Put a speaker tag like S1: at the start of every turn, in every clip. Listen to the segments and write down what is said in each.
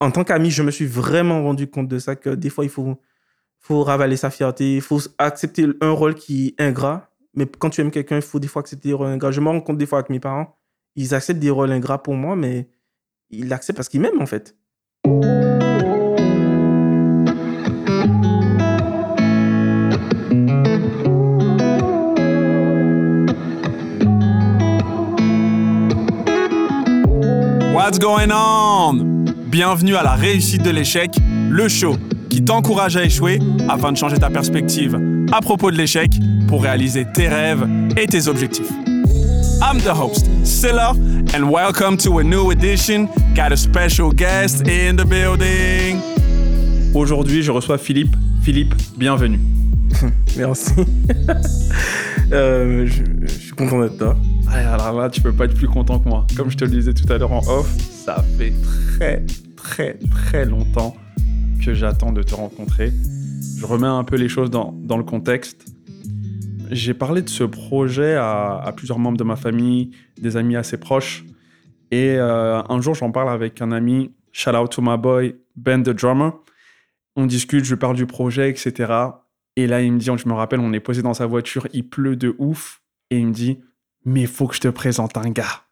S1: en tant qu'ami, je me suis vraiment rendu compte de ça, que des fois, il faut, ravaler sa fierté, il faut accepter un rôle qui est ingrat. Mais quand tu aimes quelqu'un, il faut des fois accepter des rôles ingrats. Je me rends compte des fois avec mes parents, ils acceptent des rôles ingrats pour moi, mais ils l'acceptent parce qu'ils m'aiment, en fait.
S2: What's going on? Bienvenue à la réussite de l'échec, le show qui t'encourage à échouer afin de changer ta perspective à propos de l'échec pour réaliser tes rêves et tes objectifs. I'm the host, Silla, and welcome to a new edition. Got a special guest in the building. Aujourd'hui, je reçois Philippe. Philippe, bienvenue.
S1: Merci. Euh, je, je suis content d'être là.
S2: Ah, alors là, tu peux pas être plus content que moi. Comme je te le disais tout à l'heure en off, ça fait très, très, très longtemps que j'attends de te rencontrer. Je remets un peu les choses dans, dans le contexte. J'ai parlé de ce projet à, plusieurs membres de ma famille, des amis assez proches. Et euh, un jour, j'en parle avec un ami, shout out to my boy, Ben the Drummer. On discute, je parle du projet, etc. Et là, il me dit, je me rappelle, on est posé dans sa voiture, il pleut de ouf. Et il me dit, mais faut que je te présente un gars.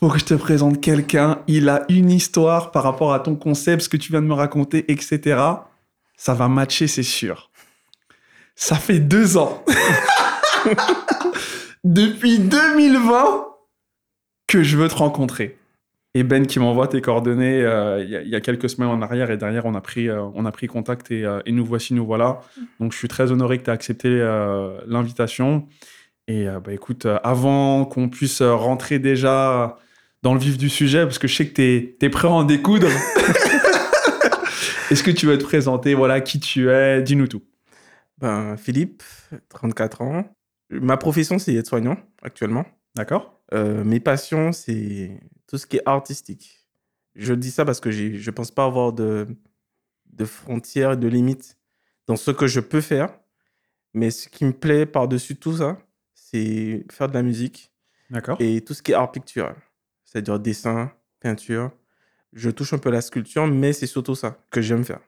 S2: Faut que je te présente quelqu'un. Il a une histoire par rapport à ton concept, ce que tu viens de me raconter, etc. Ça va matcher, c'est sûr. Ça fait deux ans. Depuis 2020 que je veux te rencontrer. Et Ben qui m'envoie tes coordonnées euh, il y, a quelques semaines en arrière et derrière on a pris, euh, on a pris contact et, euh, et, nous voici, nous voilà. Donc je suis très honoré que tu aies accepté l'invitation. Et bah, écoute, avant qu'on puisse rentrer déjà dans le vif du sujet, parce que je sais que tu es, prêt à en découdre, est-ce que tu veux te présenter Voilà, qui tu es? Dis-nous tout.
S1: Ben, Philippe, 34 ans. Ma profession, c'est être soignant actuellement.
S2: D'accord.
S1: Euh, mes passions, c'est tout ce qui est artistique. Je dis ça parce que je ne pense pas avoir de, de frontières, de limites dans ce que je peux faire. Mais ce qui me plaît par-dessus tout ça, c'est faire de la musique.
S2: D'accord.
S1: Et tout ce qui est art pictural, c'est-à-dire dessin, peinture. Je touche un peu la sculpture, mais c'est surtout ça que j'aime faire.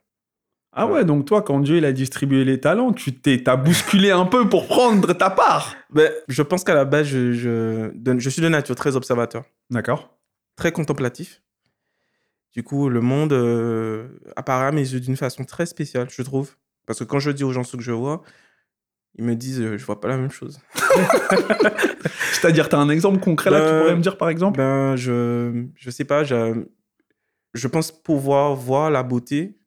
S2: Ah ouais, donc toi, quand Dieu il a distribué les talents, tu t'es, t'as bousculé un peu pour prendre ta part.
S1: Ben, je pense qu'à la base, je, je, de, je suis de nature très observateur.
S2: D'accord.
S1: Très contemplatif. Du coup, le monde euh, apparaît à mes yeux d'une façon très spéciale, je trouve. Parce que quand je dis aux gens ce que je vois, ils me disent euh, je vois pas la même chose.
S2: C'est-à-dire, tu as un exemple concret là que tu pourrais me dire par exemple?
S1: Ben, je, je sais pas, je, je pense pouvoir voir la beauté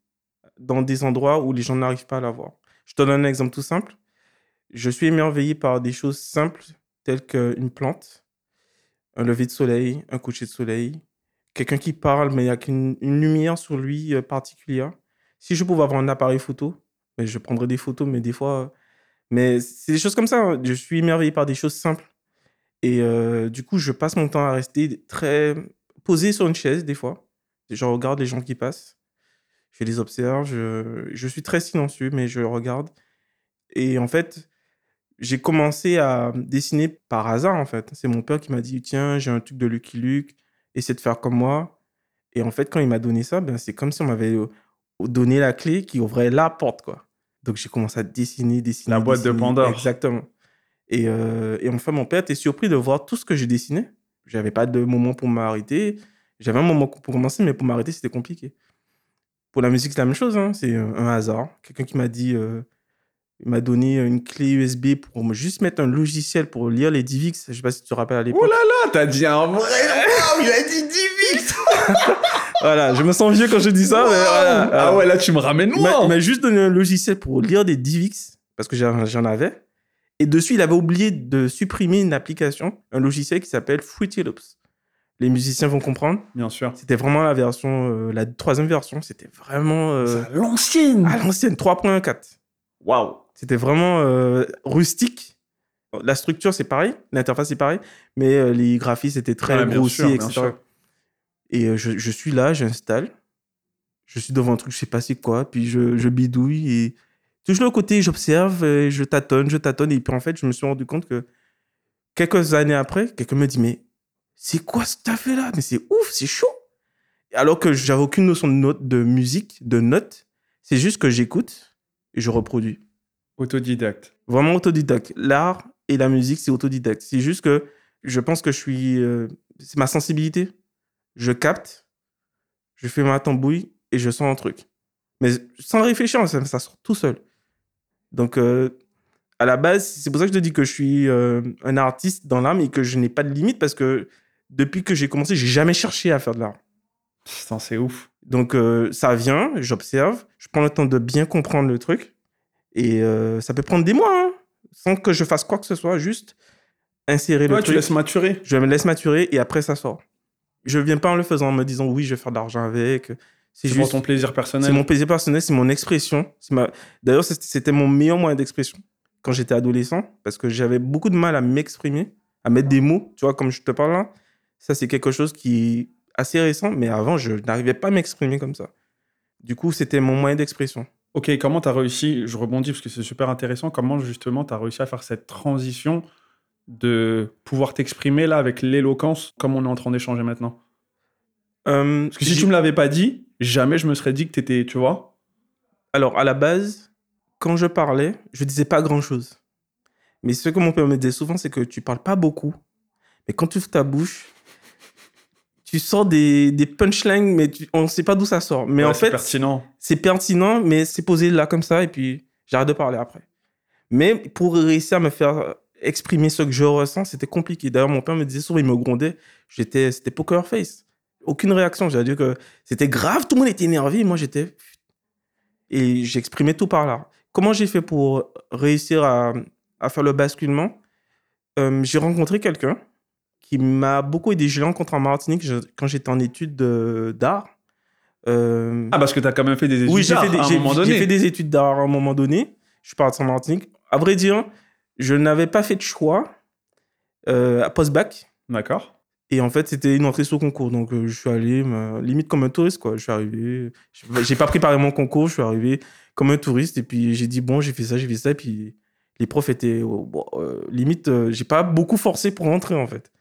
S1: dans des endroits où les gens n'arrivent pas à la voir. Je te donne un exemple tout simple. Je suis émerveillé par des choses simples telles qu'une plante, un lever de soleil, un coucher de soleil, quelqu'un qui parle mais avec une, une lumière sur lui euh, particulière. Si je pouvais avoir un appareil photo, ben, je prendrais des photos, mais des fois... Mais c'est des choses comme ça. hein. Je suis émerveillé par des choses simples. Et euh, du coup, je passe mon temps à rester très posé sur une chaise, des fois. Je regarde les gens qui passent je les observe, je, je, suis très silencieux, mais je regarde. Et en fait, j'ai commencé à dessiner par hasard, en fait. C'est mon père qui m'a dit, tiens, j'ai un truc de Lucky Luke, essaie de faire comme moi. Et en fait, quand il m'a donné ça, ben, c'est comme si on m'avait donné la clé qui ouvrait la porte, quoi. Donc, j'ai commencé à dessiner, dessiner.
S2: La boîte
S1: dessiner,
S2: de Pandore.
S1: Exactement. Et, euh, et enfin, mon père était surpris de voir tout ce que je dessinais. J'avais pas de moment pour m'arrêter. J'avais un moment pour commencer, mais pour m'arrêter, c'était compliqué. Pour la musique, c'est la même chose. Hein. C'est un hasard. Quelqu'un qui m'a dit, euh, il m'a donné une clé USB pour me juste mettre un logiciel pour lire les DivX. Je sais pas si tu te rappelles à l'époque.
S2: Oh là là, t'as dit un vrai wow, il a dit DivX
S1: Voilà, je me sens vieux quand je dis ça.
S2: Wow.
S1: Mais voilà,
S2: ah ouais, là, tu me ramènes
S1: il
S2: loin.
S1: m'a juste donné un logiciel pour lire des DivX, parce que j'en avais. Et dessus, il avait oublié de supprimer une application, un logiciel qui s'appelle Fruity Loops les musiciens vont comprendre.
S2: Bien sûr.
S1: C'était vraiment la version, euh, la troisième version. C'était vraiment. Euh,
S2: à l'ancienne.
S1: À l'ancienne, 3.4.
S2: Waouh.
S1: C'était vraiment euh, rustique. La structure, c'est pareil. L'interface, c'est pareil. Mais euh, les graphismes étaient très
S2: Ouais,
S1: grossis,
S2: sûr, bien
S1: etc. Et euh, je, je suis là, j'installe. Je suis devant un truc, je sais pas c'est quoi. Puis je, je bidouille. Et toujours le côté, j'observe, je tâtonne, je tâtonne. Et puis en fait, je me suis rendu compte que quelques années après, quelqu'un me dit Mais c'est quoi ce que t'as fait là? Mais c'est ouf, c'est chaud. alors que j'avais aucune notion de note, de musique, de notes. C'est juste que j'écoute et je reproduis.
S2: Autodidacte.
S1: Vraiment autodidacte. L'art et la musique, c'est autodidacte. C'est juste que je pense que je suis. euh, c'est ma sensibilité. Je capte, je fais ma tambouille et je sens un truc. Mais sans réfléchir, ça, ça sort tout seul. Donc, euh, à la base, c'est pour ça que je te dis que je suis euh, un artiste dans l'âme et que je n'ai pas de limite parce que depuis que j'ai commencé, j'ai jamais cherché à faire de l'art.
S2: Putain, c'est ouf.
S1: Donc, ça vient, j'observe, je prends le temps de bien comprendre le truc. Et euh, ça peut prendre des mois, hein, sans que je fasse quoi que ce soit, juste insérer le
S2: Ouais, tu
S1: truc.
S2: laisses maturer.
S1: Je me laisse maturer et après, ça sort. Je viens pas en le faisant en me disant oui, je vais faire de l'argent avec. C'est
S2: C'est pour
S1: juste.
S2: ton plaisir
S1: C'est
S2: personnel.
S1: mon plaisir personnel, c'est mon expression. c'est Ma... D'ailleurs, c'est- c'était mon meilleur moyen d'expression quand j'étais adolescent, parce que j'avais beaucoup de mal à m'exprimer, à mettre des mots, tu vois, comme je te parle là. Ça, c'est quelque chose qui est assez récent, mais avant, je n'arrivais pas à m'exprimer comme ça. Du coup, c'était mon moyen d'expression.
S2: Ok, comment tu as réussi, je rebondis parce que c'est super intéressant, comment justement tu as réussi à faire cette transition de pouvoir t'exprimer là avec l'éloquence comme on est en train d'échanger maintenant?
S1: Euh,
S2: Parce que si tu me l'avais pas dit, jamais je me serais dit que tu étais, tu vois?
S1: Alors, à la base, quand je parlais, je disais pas grand-chose. Mais ce que mon père me disait souvent, c'est que tu parles pas beaucoup. Mais quand tu ouvres ta bouche, tu sors des, des punchlines, mais tu- on ne sait pas d'où ça sort. Mais
S2: Ouais,
S1: en
S2: c'est
S1: fait,
S2: pertinent.
S1: c'est pertinent, mais c'est posé là comme ça, et puis j'arrête de parler après. Mais pour réussir à me faire exprimer ce que je ressens, c'était compliqué. D'ailleurs, mon père me disait souvent, il me grondait, j'étais, c'était poker face. Aucune réaction. J'allais dire que c'était grave, tout le monde était énervé, moi j'étais. Et j'exprimais tout par là. Comment j'ai fait pour réussir à, à faire le basculement? Euh, J'ai rencontré quelqu'un qui m'a beaucoup aidé. Je l'ai rencontré en Martinique je- quand j'étais en études de- d'art. Euh,
S2: Ah, parce que tu as quand même fait des études
S1: oui, j'ai
S2: d'art
S1: fait, des-
S2: à un
S1: j'ai-
S2: moment
S1: j'ai
S2: donné.
S1: fait des études d'art à un moment donné. Je suis parti en Martinique. À vrai dire, je n'avais pas fait de choix euh, à post-bac.
S2: D'accord.
S1: Et en fait, c'était une entrée sous concours. Donc, euh, je suis allé limite comme un touriste, quoi. Je suis arrivé. J'ai pas préparé mon concours. Je suis arrivé comme un touriste. Et puis, j'ai dit, bon, j'ai fait ça, j'ai fait ça. Et puis, les profs étaient. oh, bon, euh, limite, j'ai pas beaucoup forcé pour rentrer, en fait.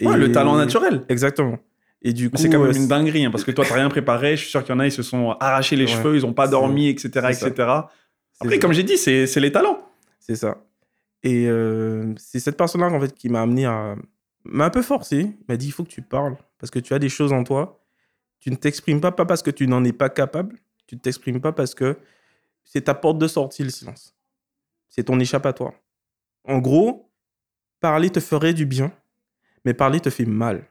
S2: Ouais,
S1: Et-
S2: le talent naturel.
S1: Exactement. Et du coup.
S2: C'est quand même une dinguerie, hein, parce que toi, t'as rien préparé. Je suis sûr qu'il y en a, ils se sont arrachés les
S1: Ouais.
S2: cheveux, ils ont pas dormi, etc.,
S1: ça.
S2: etc. Après,
S1: ça.
S2: comme j'ai dit, c'est les talents.
S1: C'est ça. Et euh, c'est cette personne-là en fait qui m'a amené à m'a un peu forcé. M'a dit il faut que tu parles parce que tu as des choses en toi. Tu ne t'exprimes pas pas parce que tu n'en es pas capable. Tu ne t'exprimes pas parce que c'est ta porte de sortie le silence. C'est ton échappatoire. En gros, parler te ferait du bien, mais parler te fait mal.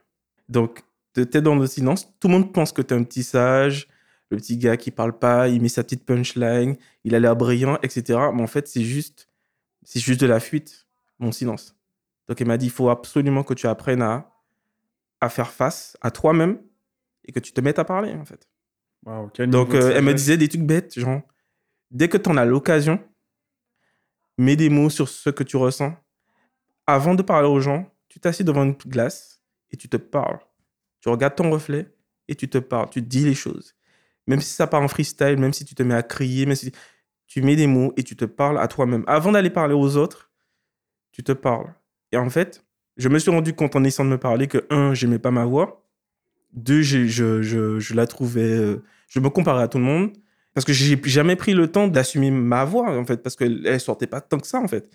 S1: Donc tu es dans le silence. Tout le monde pense que tu es un petit sage, le petit gars qui parle pas, il met sa petite punchline, il a l'air brillant, etc. Mais en fait, c'est juste c'est juste de la fuite, mon silence. Donc, elle m'a dit, il faut absolument que tu apprennes à, à faire face à toi-même et que tu te mettes à parler, en fait. Donc, euh, elle me disait des trucs bêtes, genre, dès que tu en as l'occasion, mets des mots sur ce que tu ressens. Avant de parler aux gens, tu t'assieds devant une glace et tu te parles. Tu regardes ton reflet et tu te parles. Tu dis les choses. Même si ça part en freestyle, même si tu te mets à crier, même si tu mets des mots et tu te parles à toi-même. Avant d'aller parler aux autres, tu te parles. Et en fait, je me suis rendu compte en essayant de me parler que, un, j'aimais pas ma voix. Deux, je, la trouvais. euh, je me comparais à tout le monde. Parce que j'ai jamais pris le temps d'assumer ma voix, en fait, parce qu'elle elle sortait pas tant que ça, en fait.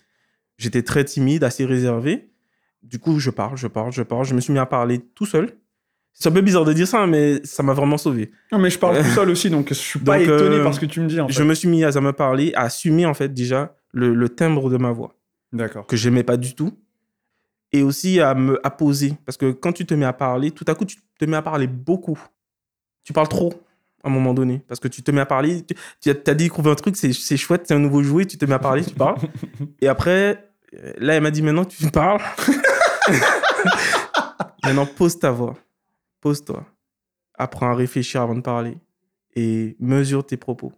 S1: J'étais très timide, assez réservé. Du coup, je parle, je parle, je parle. Je me suis mis à parler tout seul. C'est un peu bizarre de dire ça, mais ça m'a vraiment sauvé.
S2: Non, mais je parle tout seul aussi, donc je suis pas
S1: Donc,
S2: étonné
S1: euh,
S2: par ce que tu me dis. En fait.
S1: Je me suis mis à me parler, à assumer, en fait, déjà, le, le timbre de ma voix,
S2: D'accord.
S1: que j'aimais pas du tout. Et aussi à me à poser. Parce que quand tu te mets à parler, tout à coup, tu te mets à parler beaucoup. Tu parles trop à un moment donné. Parce que tu te mets à parler, tu, tu as, t'as découvert un truc, c'est c'est chouette, c'est un nouveau jouet, tu te mets à parler, tu parles. Et après, euh, là, elle m'a dit maintenant, tu parles. maintenant, pose ta voix. Pose-toi. Apprends à réfléchir avant de parler. Et mesure tes propos.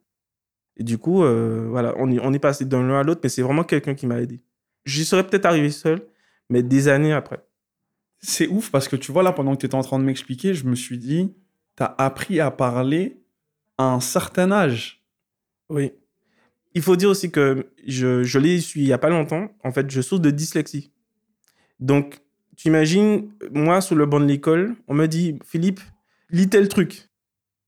S1: Et du coup, euh, voilà, on, y- on est passé d'un l'un à l'autre, mais c'est vraiment quelqu'un qui m'a aidé. J'y serais peut-être arrivé seul, mais des années après.
S2: C'est ouf parce que tu vois, là, pendant que tu étais en train de m'expliquer, je me suis dit, tu as appris à parler à un certain âge.
S1: Oui. Il faut dire aussi que je, je l'ai su il n'y a pas longtemps. En fait, je souffre de dyslexie. Donc, tu imagines, moi, sous le banc de l'école, on me dit, Philippe, lis tel truc.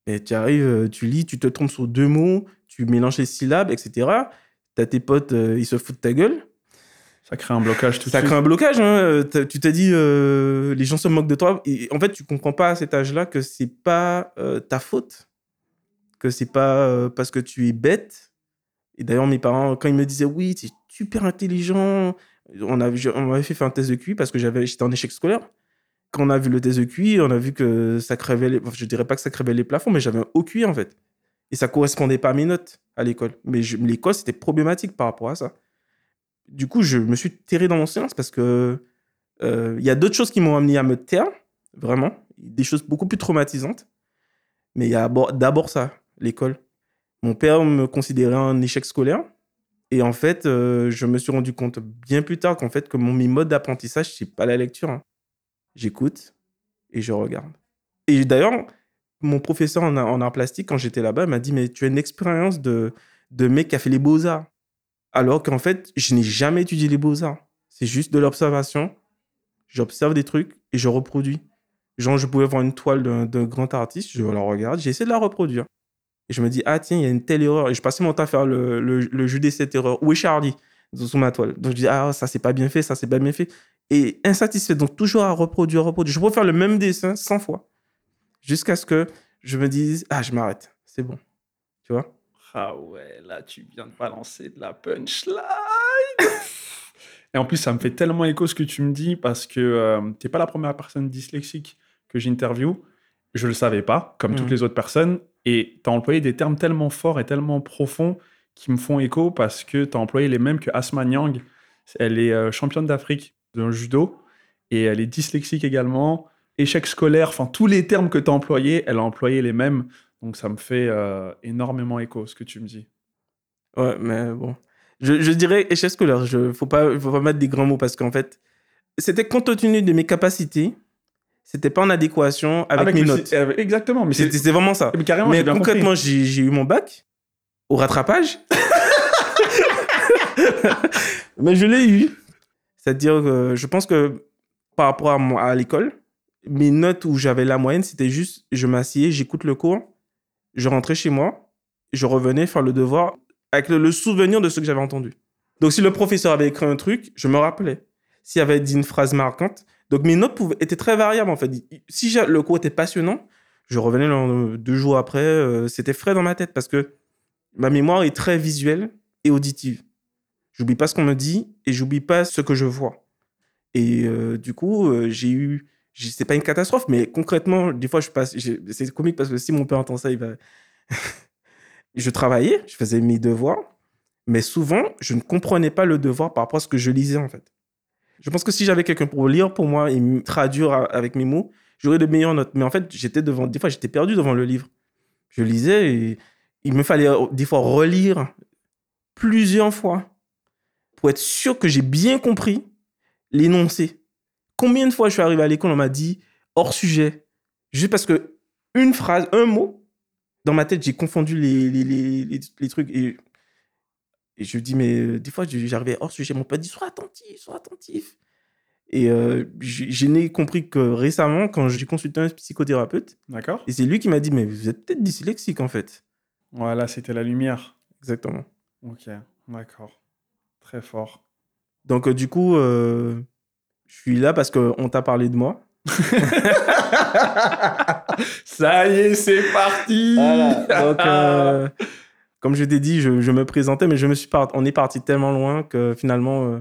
S1: Et tu arrives, euh, tu lis, tu te trompes sur deux mots, tu mélanges les syllabes, etc. T'as tes potes, euh, ils se foutent de ta gueule.
S2: Ça crée un blocage tout
S1: Ça crée un blocage. hein. Euh, Tu t'es dit, euh, les gens se moquent de toi. Et en fait, tu comprends pas à cet âge-là que c'est pas euh, ta faute. Que c'est pas euh, parce que tu es bête. Et d'ailleurs, mes parents, quand ils me disaient, oui, tu es super intelligent, on, on m'avait fait faire un test de QI parce que j'avais- j'étais en échec scolaire. Quand on a vu le test de QI, on a vu que ça crevait les... Je dirais pas que ça crevait les plafonds, mais j'avais un haut QI en fait. Et ça correspondait pas à mes notes à l'école. Mais l'école, c'était problématique par rapport à ça. Du coup, je me suis terré dans mon silence parce que euh, il y a d'autres choses qui m'ont amené à me taire, vraiment. Des choses beaucoup plus traumatisantes. Mais il y a d'abord ça, l'école. Mon père me considérait un échec scolaire. Et en fait, euh, je me suis rendu compte bien plus tard qu'en fait, que mon mes modes d'apprentissage, c'est pas la lecture. hein. J'écoute et je regarde. Et d'ailleurs, mon professeur en, en art plastique, quand j'étais là-bas, m'a dit Mais tu as une expérience de, de mec qui a fait les beaux-arts. Alors qu'en fait, je n'ai jamais étudié les beaux-arts. C'est juste de l'observation. J'observe des trucs et je reproduis. Genre, je pouvais voir une toile d'un grand artiste, je la regarde, j'essaie de la reproduire. Et je me dis, ah tiens, il y a une telle erreur. Et je passais mon temps à faire le, le, le jeu de cette erreur. Où est Charlie? Sous ma toile. Donc je dis, ah, ça c'est pas bien fait, ça c'est pas bien fait. Et insatisfait. Donc toujours à reproduire, reproduire. Je peux faire le même dessin 100 fois. Jusqu'à ce que je me dise, ah, je m'arrête. C'est bon. Tu vois?
S2: Ah ouais, là, tu viens de balancer de la punchline. Et en plus, ça me fait tellement écho ce que tu me dis parce que euh, t'es pas la première personne dyslexique que j'interviewe. Je le savais pas, comme toutes
S1: Mhm.
S2: les autres personnes. Et tu as employé des termes tellement forts et tellement profonds qui me font écho parce que tu as employé les mêmes que Asma Nyang. Elle est euh, championne d'Afrique de judo et elle est dyslexique également. Échec scolaire, enfin tous les termes que tu as employés, elle a employé les mêmes. Donc ça me fait euh, énormément écho ce que tu me dis.
S1: Ouais, mais bon. Je, dirais échec scolaire. Je faut pas, pas mettre des grands mots parce qu'en fait, c'était compte tenu de mes capacités. C'était pas en adéquation avec, mes notes.
S2: Exactement, mais
S1: C'était vraiment ça.
S2: mais carrément,
S1: Mais concrètement, j'ai j'ai eu mon bac au rattrapage. Mais je l'ai eu. C'est-à-dire que je pense que par rapport à, moi, à l'école, mes notes où j'avais la moyenne, c'était juste je m'assieds, j'écoute le cours, je rentrais chez moi, je revenais faire le devoir avec le, le souvenir de ce que j'avais entendu. Donc si le professeur avait écrit un truc, je me rappelais. S'il avait dit une phrase marquante. Donc mes notes étaient très variables en fait. Si le cours était passionnant, je revenais deux jours après, euh, c'était frais dans ma tête parce que ma mémoire est très visuelle et auditive. J'oublie pas ce qu'on me dit et j'oublie pas ce que je vois. Et euh, du coup, euh, j'ai eu, c'est pas une catastrophe, mais concrètement, des fois, je passe, c'est comique parce que si mon père entend ça, il va. je travaillais, je faisais mes devoirs, mais souvent, je ne comprenais pas le devoir par rapport à ce que je lisais en fait. Je pense que si j'avais quelqu'un pour lire pour moi et traduire avec mes mots, j'aurais de meilleures notes. Mais en fait, j'étais devant, des fois, j'étais perdu devant le livre. Je lisais et il me fallait euh, des fois relire plusieurs fois pour être sûr que j'ai bien compris l'énoncé. Combien de fois je suis arrivé à l'école, on m'a dit hors sujet, juste parce que une phrase, un mot, dans ma tête, j'ai confondu les, les, les, les- les trucs et, et je dis, mais euh, des fois, j'arrivais hors sujet. Mon père dit, sois attentif, sois attentif. Et euh, j'ai je n'ai compris que récemment, quand j'ai consulté un psychothérapeute,
S2: D'accord
S1: et c'est lui qui m'a dit, mais vous êtes peut-être dyslexique en fait.
S2: Voilà, c'était la lumière.
S1: Exactement.
S2: Ok, d'accord. Très fort.
S1: Donc, euh, du coup, euh, je suis là parce qu'on t'a parlé de moi.
S2: Ça y est, c'est parti
S1: Donc, euh, comme je t'ai dit, je, je me présentais, mais je me suis part... on est parti tellement loin que finalement, euh,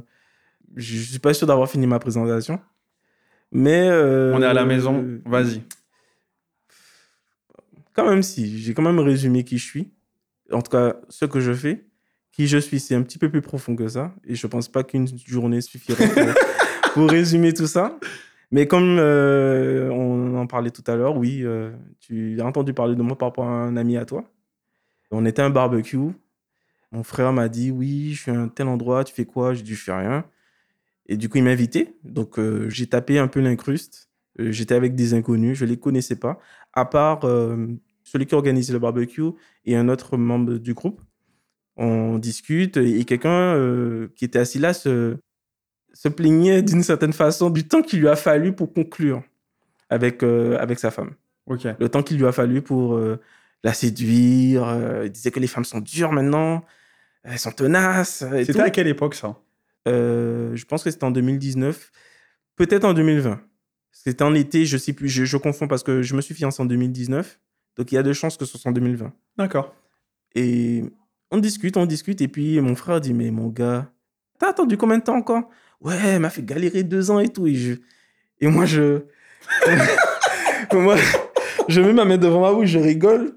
S1: je suis pas sûr d'avoir fini ma présentation. Mais. euh,
S2: On est à la maison, vas-y.
S1: Quand même, si. J'ai quand même résumé qui je suis. En tout cas, ce que je fais. Qui je suis, c'est un petit peu plus profond que ça. Et je pense pas qu'une journée suffirait pour, pour résumer tout ça. Mais comme euh, on en parlait tout à l'heure, oui, euh, tu as entendu parler de moi par rapport à un ami à toi. On était à un barbecue. Mon frère m'a dit Oui, je suis à un tel endroit, tu fais quoi? J'ai dit Je fais rien. Et du coup, il m'a invité. Donc, euh, j'ai tapé un peu l'incruste. Euh, J'étais avec des inconnus, je ne les connaissais pas, à part euh, celui qui organisait le barbecue et un autre membre du groupe. On discute et quelqu'un qui était assis là se, se plaignait d'une certaine façon du temps qu'il lui a fallu pour conclure avec, avec sa femme. Le temps qu'il lui a fallu pour la séduire. euh, il disait que les femmes sont dures maintenant. Elles sont tenaces. et
S2: C'était à quelle époque ça?
S1: Euh, je pense que c'était en 2019. Peut-être en 2020. C'était en été, je sais plus. Je, je confonds parce que je me suis fiancé en 2019. Donc il y a de chances que ce soit en 2020.
S2: D'accord.
S1: Et on discute, on discute. Et puis mon frère dit Mais mon gars, t'as attendu combien de temps encore? Ouais, elle m'a fait galérer deux ans et tout. Et, je... et moi, je. moi, je mets ma main devant ma bouche, je rigole.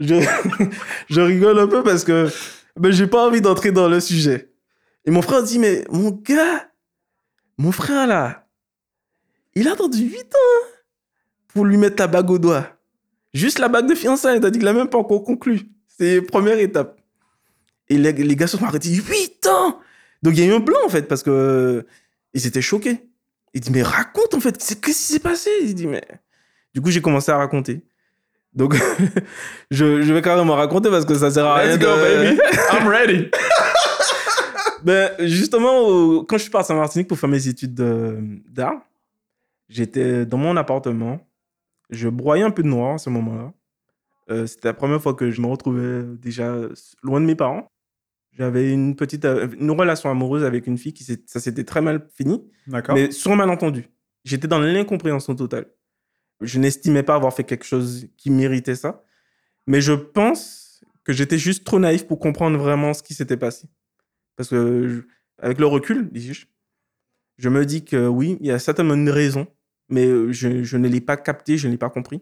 S1: Je, rigole un peu parce que ben, j'ai pas envie d'entrer dans le sujet. Et mon frère dit Mais mon gars, mon frère là, il a attendu 8 ans hein, pour lui mettre la bague au doigt. Juste la bague de fiançailles, t'as dit qu'il a même pas encore conclu. C'est première étape. Et les, les gars se sont arrêtés. 8 ans Donc il y a eu un blanc en fait, parce que euh, ils étaient choqués. Il dit, mais raconte en fait, qu'est-ce qui s'est passé? Il dit, mais. Du coup, j'ai commencé à raconter. Donc, je, je vais carrément raconter parce que ça sert à rien
S2: Let's go,
S1: de-
S2: baby. I'm ready.
S1: Ben, justement, quand je suis parti en Martinique pour faire mes études de- d'art, j'étais dans mon appartement. Je broyais un peu de noir à ce moment-là. Euh, C'était la première fois que je me retrouvais déjà loin de mes parents. J'avais une petite euh, une relation amoureuse avec une fille qui ça s'était très mal fini,
S2: D'accord.
S1: mais sur un malentendu. J'étais dans l'incompréhension totale. Je n'estimais pas avoir fait quelque chose qui méritait ça, mais je pense que j'étais juste trop naïf pour comprendre vraiment ce qui s'était passé. Parce que, avec le recul, dis-je, je me dis que oui, il y a certainement une raison, mais euh, je, ne l'ai pas capté, je ne l'ai pas compris.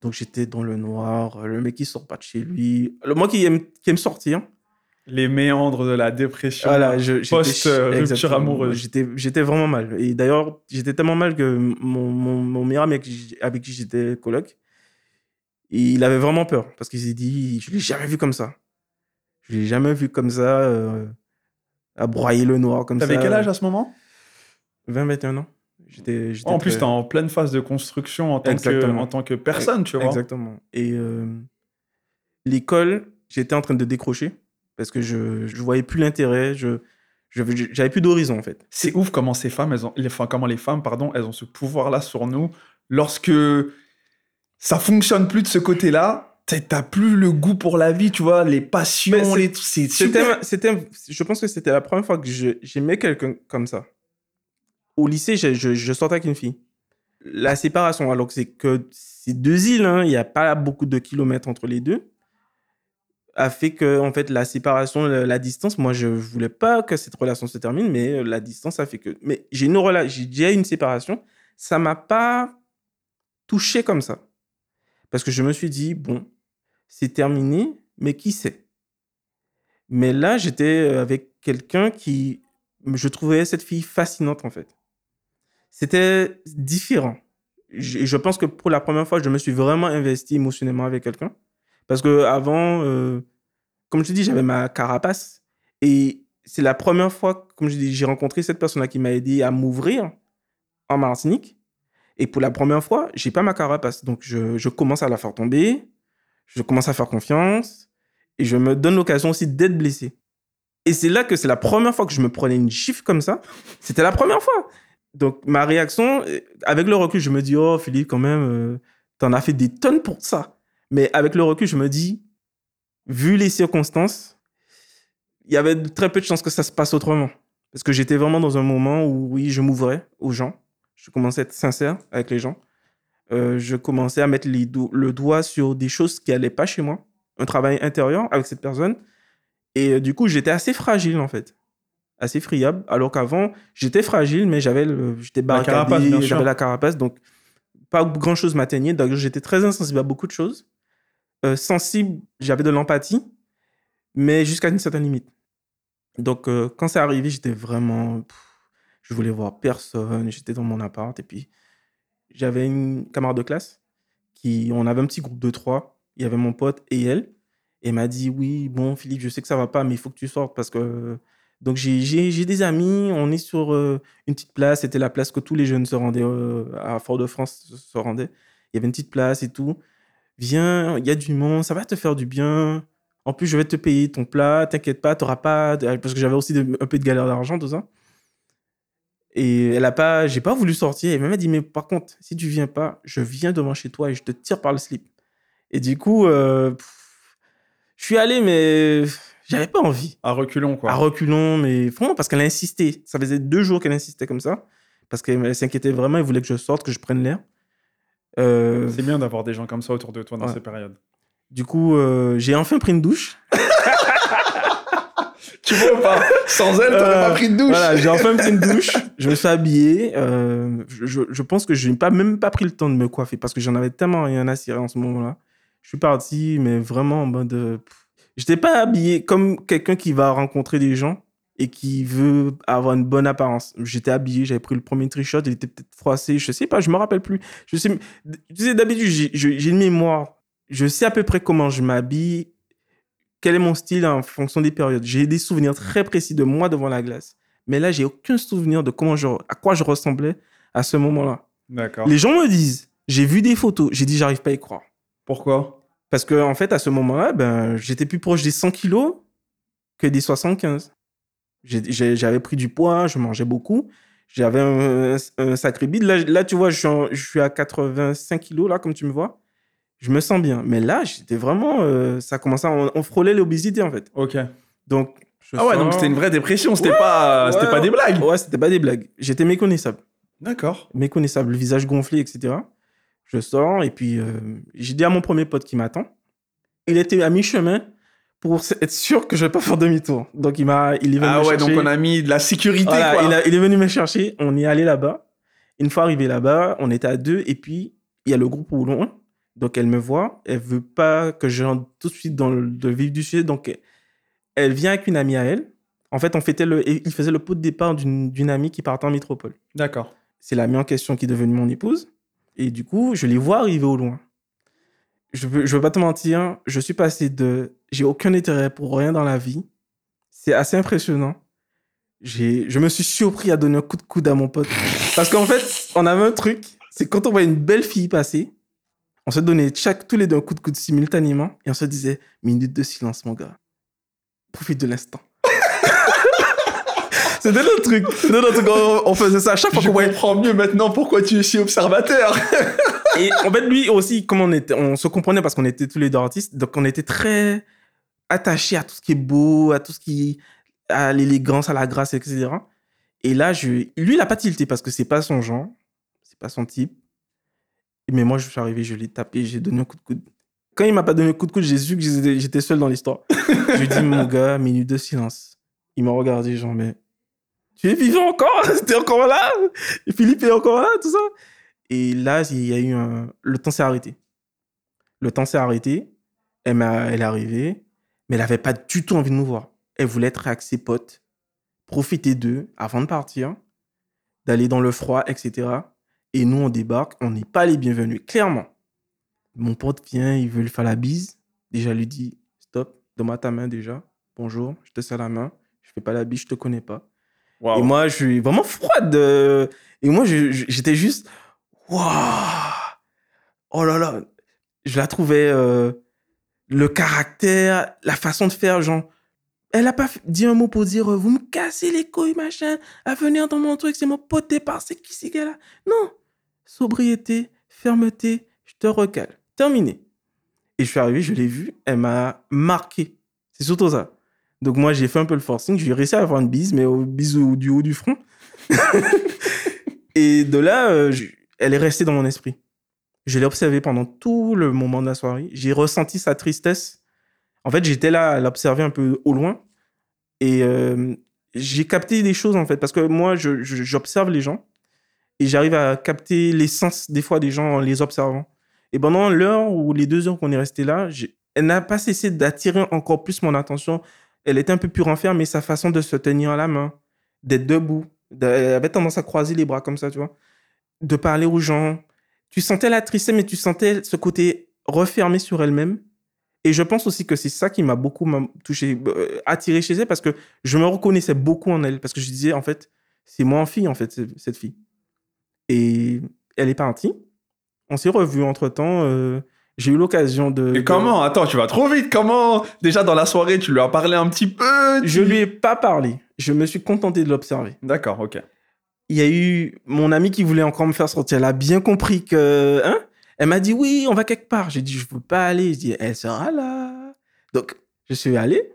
S1: Donc j'étais dans le noir, le mec qui sort pas de chez lui, moi qui qui aime sortir.
S2: Les méandres de la dépression.
S1: Voilà,
S2: Post-rupture
S1: exactement.
S2: amoureuse.
S1: J'étais, vraiment mal. Et d'ailleurs, j'étais tellement mal que mon, mon, mon meilleur ami avec, qui- avec qui j'étais coloc, il avait vraiment peur parce qu'il s'est dit, je l'ai jamais vu comme ça. Je l'ai jamais vu comme ça, euh, à broyer le noir comme ça.
S2: T'avais quel âge à ce moment?
S1: 20, 21 ans. J'étais,
S2: En plus,
S1: très-
S2: t'es en pleine phase de construction en tant, que, en tant que personne, tu vois.
S1: Exactement. Et euh, l'école, j'étais en train de décrocher parce que je je voyais plus l'intérêt, je j'avais plus d'horizon en fait.
S2: C'est ouf comment ces femmes, elles ont, les, enfin, comment les femmes, pardon, elles ont ce pouvoir-là sur nous. Lorsque ça fonctionne plus de ce côté-là, t'as- plus le goût pour la vie, tu vois, les passions, les c'est.
S1: C'était, je pense que c'était la première fois que j'aimais quelqu'un comme ça. Au lycée, je, je, je sortais avec une fille. La séparation, alors que c'est que c'est deux îles, hein, il n'y a pas beaucoup de kilomètres entre les deux, a fait que en fait la séparation, la, distance, moi je voulais pas que cette relation se termine, mais euh, la distance a fait que. Mais j'ai une j'ai déjà une séparation, ça m'a pas touché comme ça, parce que je me suis dit bon, c'est terminé, mais qui sait? Mais là, j'étais euh, avec quelqu'un qui. Je trouvais cette fille fascinante, en fait. C'était différent. Je, je pense que pour la première fois, je me suis vraiment investi émotionnellement avec quelqu'un. Parce que avant, euh, comme je te dis, j'avais ma carapace. Et c'est la première fois, comme je dis, j'ai rencontré cette personne-là qui m'a aidé à m'ouvrir en Martinique. Et pour la première fois, j'ai pas ma carapace. Donc, je, commence à la faire tomber. Je commence à faire confiance et je me donne l'occasion aussi d'être blessé. Et c'est là que c'est la première fois que je me prenais une gifle comme ça. C'était la première fois. Donc ma réaction, euh, avec le recul, je me dis, oh Philippe, quand même, euh, t'en as fait des tonnes pour ça. Mais avec le recul, je me dis, vu les circonstances, il y avait très peu de chances que ça se passe autrement. Parce que j'étais vraiment dans un moment où, oui, je m'ouvrais aux gens. Je commençais à être sincère avec les gens. Euh, je commençais à mettre les do- le doigt sur des choses qui allaient pas chez moi un travail intérieur avec cette personne. Et euh, du coup, j'étais assez fragile, en fait. Assez friable. Alors qu'avant, j'étais fragile, mais j'avais j'étais barricadé, j'avais la carapace. Donc, pas grand chose m'atteignait. Donc, j'étais très insensible à beaucoup de choses. Euh, sensible, j'avais de l'empathie, mais jusqu'à une certaine limite. Donc, euh, quand c'est arrivé, j'étais vraiment. je voulais voir personne. J'étais dans mon appart. Et puis, j'avais une camarade de classe qui. On avait un petit groupe de trois. Il y avait mon pote et elle. Et elle m'a dit Oui, bon, Philippe, je sais que ça va pas, mais il faut que tu sortes parce que. Donc, j'ai- des amis. On est sur euh, une petite place. C'était la place que tous les jeunes se rendaient à Fort-de-France, se rendaient. Il y avait une petite place et tout. Viens, il y a du monde, ça va te faire du bien. En plus, je vais te payer ton plat, t'inquiète pas, t'auras pas. de- Parce que j'avais aussi de- un peu de galère d'argent, tout ça. Et elle a pas, j'ai pas voulu sortir. Et elle m'a dit, mais par contre, si tu viens pas, je viens devant chez toi et je te tire par le slip. Et du coup, euh, je suis allé, mais j'avais pas envie.
S2: À reculons, quoi.
S1: À reculons, mais vraiment parce qu'elle a insisté. Ça faisait deux jours qu'elle insistait comme ça. Parce qu'elle s'inquiétait vraiment, elle voulait que je sorte, que je prenne l'air.
S2: Euh, C'est bien d'avoir des gens comme ça autour de toi dans ces périodes.
S1: Du coup, euh, j'ai enfin pris une douche.
S2: tu vois pas? Sans elle, t'aurais pas pris de douche.
S1: Voilà, j'ai enfin pris une douche. Je me suis habillé. Euh, je, je, pense que je n'ai pas, même pas pris le temps de me coiffer parce que j'en avais tellement rien à cirer en ce moment-là. Je suis parti, mais vraiment en mode. J'étais pas habillé comme quelqu'un qui va rencontrer des gens et qui veut avoir une bonne apparence. J'étais habillé, j'avais pris le premier trichot, il était peut-être froissé, je sais pas, je me rappelle plus. Je sais, tu sais, d'habitude, j'ai une mémoire. Je sais à peu près comment je m'habille, quel est mon style en fonction des périodes. J'ai des souvenirs très précis de moi devant la glace. Mais là, j'ai aucun souvenir de comment je, à quoi je ressemblais à ce moment-là.
S2: D'accord.
S1: Les gens me disent, j'ai vu des photos, j'ai dit, j'arrive pas à y croire.
S2: Pourquoi?
S1: Parce que, en fait, à ce moment-là, ben, j'étais plus proche des 100 kilos que des 75. J'avais pris du poids, je mangeais beaucoup. J'avais un, sacré bide. Là, là, tu vois, je suis, je suis à 85 kilos, là, comme tu me vois je me sens bien. Mais là, j'étais vraiment. Euh, ça commençait à, on, frôlait l'obésité, en fait.
S2: Ok.
S1: Donc.
S2: ah ouais, donc c'était une vraie dépression, c'était pas, c'était pas des blagues.
S1: Ouais, c'était pas des blagues. J'étais méconnaissable.
S2: D'accord.
S1: Méconnaissable, le visage gonflé, etc. Je sors et puis euh, j'ai dit à mon premier pote qui m'attend. Il était à mi-chemin pour être sûr que je vais pas faire demi-tour. Donc il m'a, il est venu
S2: ah ouais, donc on a mis de la sécurité. quoi.
S1: Il, il, est venu me chercher. On est allé là-bas. Une fois arrivé là-bas, on était à deux et puis il y a le groupe au loin donc, elle me voit, elle veut pas que je rentre tout de suite dans le, vif du sujet. Donc, elle vient avec une amie à elle. En fait, on fêtait le, il faisait le pot de départ d'une amie qui partait en métropole.
S2: D'accord.
S1: C'est l'amie en question qui est devenue mon épouse. Et du coup, je les vois arriver au loin. Je veux, je veux pas te mentir, je suis passé de j'ai aucun intérêt pour rien dans la vie. C'est assez impressionnant. J'ai, je me suis surpris à donner un coup de coude à mon pote. Parce qu'en fait, on avait un truc, c'est quand on voit une belle fille passer, on se donnait chaque, tous les deux un coup de coude simultanément et on se disait minute de silence, mon gars. Profite de l'instant. C'était notre truc. C'était notre truc. On, faisait ça à chaque fois
S2: qu'on voyait. Je comprends mieux maintenant pourquoi tu es si observateur.
S1: et en fait, lui aussi, comme on était, on se comprenait parce qu'on était tous les deux artistes, donc on était très attachés à tout ce qui est beau, à tout ce qui, à l'élégance, à la grâce, etc. Et là, je, lui, il a pas tilté parce que c'est pas son genre, c'est pas son type. Mais moi, je suis arrivé, je l'ai tapé, j'ai donné un coup de coude. Quand il m'a pas donné un coup de coude, j'ai su que j'étais seul dans l'histoire. je lui ai dit, mon gars, minute de silence. Il m'a regardé, genre, mais tu es vivant encore? T'es encore là? Philippe est encore là, tout ça? Et là, il y a eu un... Le temps s'est arrêté. Le temps s'est arrêté. Elle, elle est arrivée, mais elle avait pas du tout envie de nous voir. Elle voulait être avec ses potes, profiter d'eux avant de partir, d'aller dans le froid, etc. Et nous, on débarque, on n'est pas les bienvenus, clairement. Mon pote vient, il veut lui faire la bise. Déjà, lui dit Stop, donne-moi ta main déjà. Bonjour, je te serre la main. Je fais pas la bise, je te connais pas. Et moi, je suis vraiment froide. Et moi, j'étais juste Waouh Oh là là Je la trouvais. Euh, le caractère, la façon de faire, genre. Elle a pas dit un mot pour dire vous me cassez les couilles, machin, à venir dans mon truc, c'est mon pote départ, c'est qui c'est gars-là? Non sobriété, fermeté, je te recale. Terminé. Et je suis arrivé, je l'ai vu, elle m'a marqué. C'est surtout ça. Donc moi, j'ai fait un peu le forcing, j'ai réussi à avoir une bise, mais au bise du haut du front. et de là, euh, elle est restée dans mon esprit. Je l'ai observée pendant tout le moment de la soirée. J'ai ressenti sa tristesse. En fait, j'étais là à l'observer un peu au loin. Et euh, j'ai capté des choses, en fait, parce que moi, j'observe les gens et j'arrive à capter l'essence des fois des gens en les observant. Et pendant l'heure ou les deux heures qu'on est resté là, elle n'a pas cessé d'attirer encore plus mon attention. Elle était un peu plus renfermée, sa façon de se tenir à la main, d'être debout, elle avait tendance à croiser les bras comme ça, tu vois, de parler aux gens. Tu sentais la tristesse, mais tu sentais ce côté refermé sur elle-même. Et je pense aussi que c'est ça qui m'a beaucoup touché, euh, attiré chez elle, parce que je me reconnaissais beaucoup en elle, parce que je disais, en fait, c'est moi en fille, en fait, cette fille. Et elle est partie. On s'est revus entre temps. Euh, j'ai eu l'occasion de.
S2: Et comment? Attends, tu vas trop vite. Comment? Déjà dans la soirée, tu lui as parlé un petit peu
S1: Je lui ai pas parlé. Je me suis contenté de l'observer.
S2: D'accord, ok.
S1: il y a eu mon amie qui voulait encore me faire sortir. Elle a bien compris que, hein, elle m'a dit oui, on va quelque part. J'ai dit je veux pas aller. Je dis elle sera là. Donc je suis allé.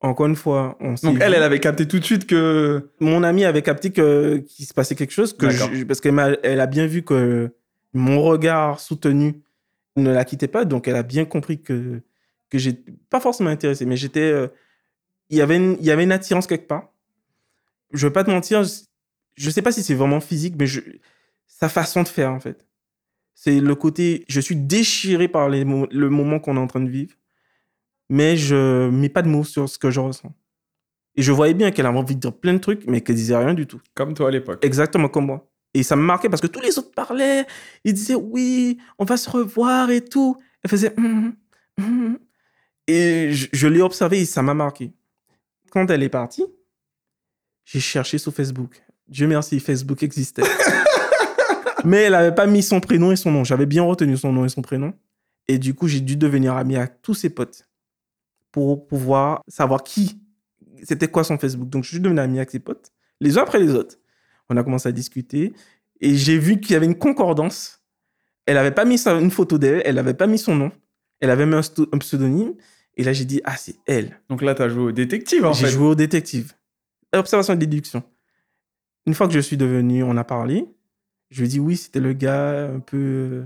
S1: Encore une fois, on s'est
S2: Donc elle,
S1: vu.
S2: elle avait capté tout de suite que.
S1: Mon amie avait capté que qu'il se passait quelque chose que
S2: D'accord.
S1: je- parce qu'elle m'a, elle a bien vu que mon regard soutenu ne la quittait pas. Donc elle a bien compris que que j'étais pas forcément intéressé, mais j'étais. euh, il y avait une, il y avait une attirance quelque part. Je veux pas te mentir, je- sais pas si c'est vraiment physique, mais je, sa façon de faire en fait. C'est le côté, je suis déchiré par les le moment qu'on est en train de vivre, mais je mets pas de mots sur ce que je ressens. Et je voyais bien qu'elle avait envie de dire plein de trucs, mais qu'elle disait rien du tout.
S2: Comme toi à l'époque.
S1: Exactement comme moi. Et ça me marquait parce que tous les autres parlaient, ils disaient oui, on va se revoir et tout. Elle faisait hum, hum. et je, je l'ai observé et ça m'a marqué. Quand elle est partie, j'ai cherché sur Facebook. Dieu merci, Facebook existait. Mais elle n'avait pas mis son prénom et son nom. J'avais bien retenu son nom et son prénom. Et du coup, j'ai dû devenir ami avec tous ses potes pour pouvoir savoir qui, c'était quoi son Facebook. Donc, je suis devenu ami avec ses potes, les uns après les autres. On a commencé à discuter et j'ai vu qu'il y avait une concordance. Elle n'avait pas mis sa- une photo d'elle, elle n'avait pas mis son nom, elle avait mis un, pseudonyme. Et là, j'ai dit, ah, c'est elle.
S2: Donc là, t'as joué au détective en
S1: J'ai
S2: fait.
S1: joué au détective. Observation et déduction. Une fois que je suis devenu, on a parlé. Je lui ai dit oui, c'était le gars un peu.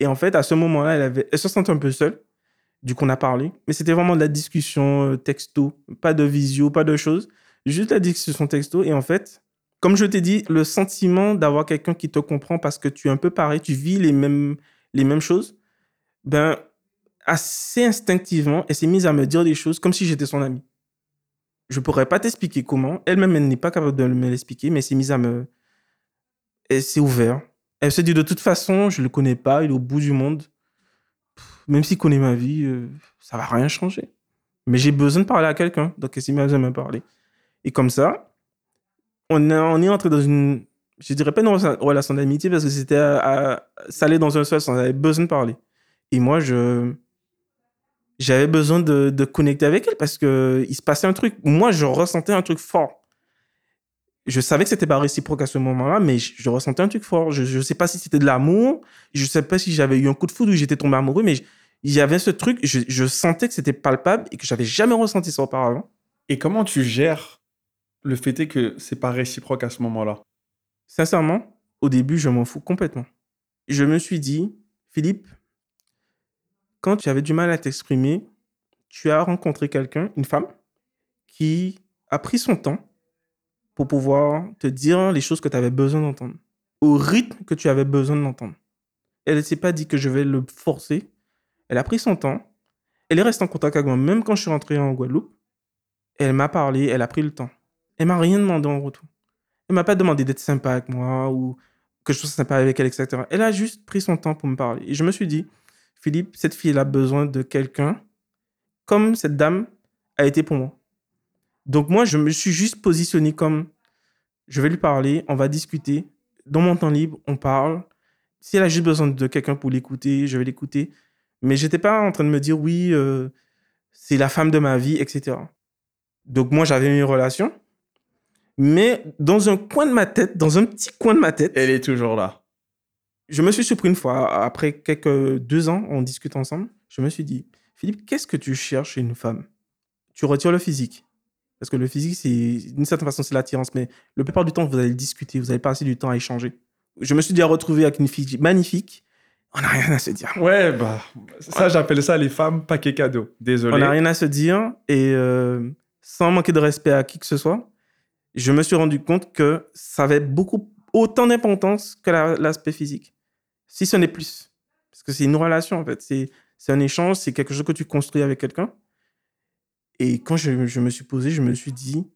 S1: Et en fait, à ce moment-là, elle, avait... elle se sentait un peu seule. Du coup, on a parlé. Mais c'était vraiment de la discussion euh, texto. Pas de visio, pas de choses. Juste la discussion texto. Et en fait, comme je t'ai dit, le sentiment d'avoir quelqu'un qui te comprend parce que tu es un peu pareil, tu vis les mêmes, les mêmes choses, ben, assez instinctivement, elle s'est mise à me dire des choses comme si j'étais son ami. Je pourrais pas t'expliquer comment. Elle-même, elle n'est pas capable de me l'expliquer, mais elle s'est mise à me. Elle s'est ouverte. Elle se dit de toute façon, je le connais pas, il est au bout du monde. Même s'il connaît ma vie, euh, ça va rien changer. Mais j'ai besoin de parler à quelqu'un, donc elle s'est mise à me parler. Et comme ça, on, est entré dans une. Je dirais pas une rela- relation d'amitié parce que c'était à, à- ça allait dans un sens. On avait besoin de parler. Et moi, je j'avais besoin de, de connecter avec elle parce que il se passait un truc. Moi, je ressentais un truc fort. Je savais que c'était pas réciproque à ce moment-là, mais je, ressentais un truc fort. Je, je sais pas si c'était de l'amour. Je sais pas si j'avais eu un coup de foudre ou j'étais tombé amoureux, mais il y avait ce truc. Je, je sentais que c'était palpable et que j'avais jamais ressenti ça auparavant.
S2: Et comment tu gères le fait est que c'est pas réciproque à ce moment-là
S1: Sincèrement, au début, je m'en fous complètement. Je me suis dit, Philippe, quand tu avais du mal à t'exprimer, tu as rencontré quelqu'un, une femme, qui a pris son temps pour pouvoir te dire les choses que tu avais besoin d'entendre, au rythme que tu avais besoin d'entendre. Elle ne s'est pas dit que je vais le forcer. Elle a pris son temps. Elle est restée en contact avec moi, même quand je suis rentré en Guadeloupe. Elle m'a parlé, elle a pris le temps. Elle m'a rien demandé en retour. Elle m'a pas demandé d'être sympa avec moi ou que je sois sympa avec elle, etc. Elle a juste pris son temps pour me parler. Et je me suis dit, Philippe, cette fille, a besoin de quelqu'un comme cette dame a été pour moi. Donc moi, je me suis juste positionné comme, je vais lui parler, on va discuter. Dans mon temps libre, on parle. Si elle a juste besoin de quelqu'un pour l'écouter, je vais l'écouter. Mais j'étais pas en train de me dire, oui, euh, c'est la femme de ma vie, etc. Donc moi, j'avais une relation. Mais dans un coin de ma tête, dans un petit coin de ma tête,
S2: Elle est toujours là.
S1: je me suis surpris une fois, après quelques deux ans, on discute ensemble, je me suis dit, Philippe, qu'est-ce que tu cherches chez une femme? Tu retires le physique. Parce que le physique, c'est d'une certaine façon, c'est l'attirance, mais la plupart du temps, vous allez discuter, vous allez passer du temps à échanger. Je me suis déjà retrouvé avec une fille magnifique, on n'a rien à se dire.
S2: Ouais, bah, ça, j'appelle ça les femmes paquet cadeau. Désolé.
S1: On n'a rien à se dire, et euh, sans manquer de respect à qui que ce soit, je me suis rendu compte que ça avait beaucoup, autant d'importance que la- l'aspect physique. Si ce n'est plus. Parce que c'est une relation, en fait. C'est un échange, c'est quelque chose que tu construis avec quelqu'un. Et quand je, je me suis posé, je me suis dit,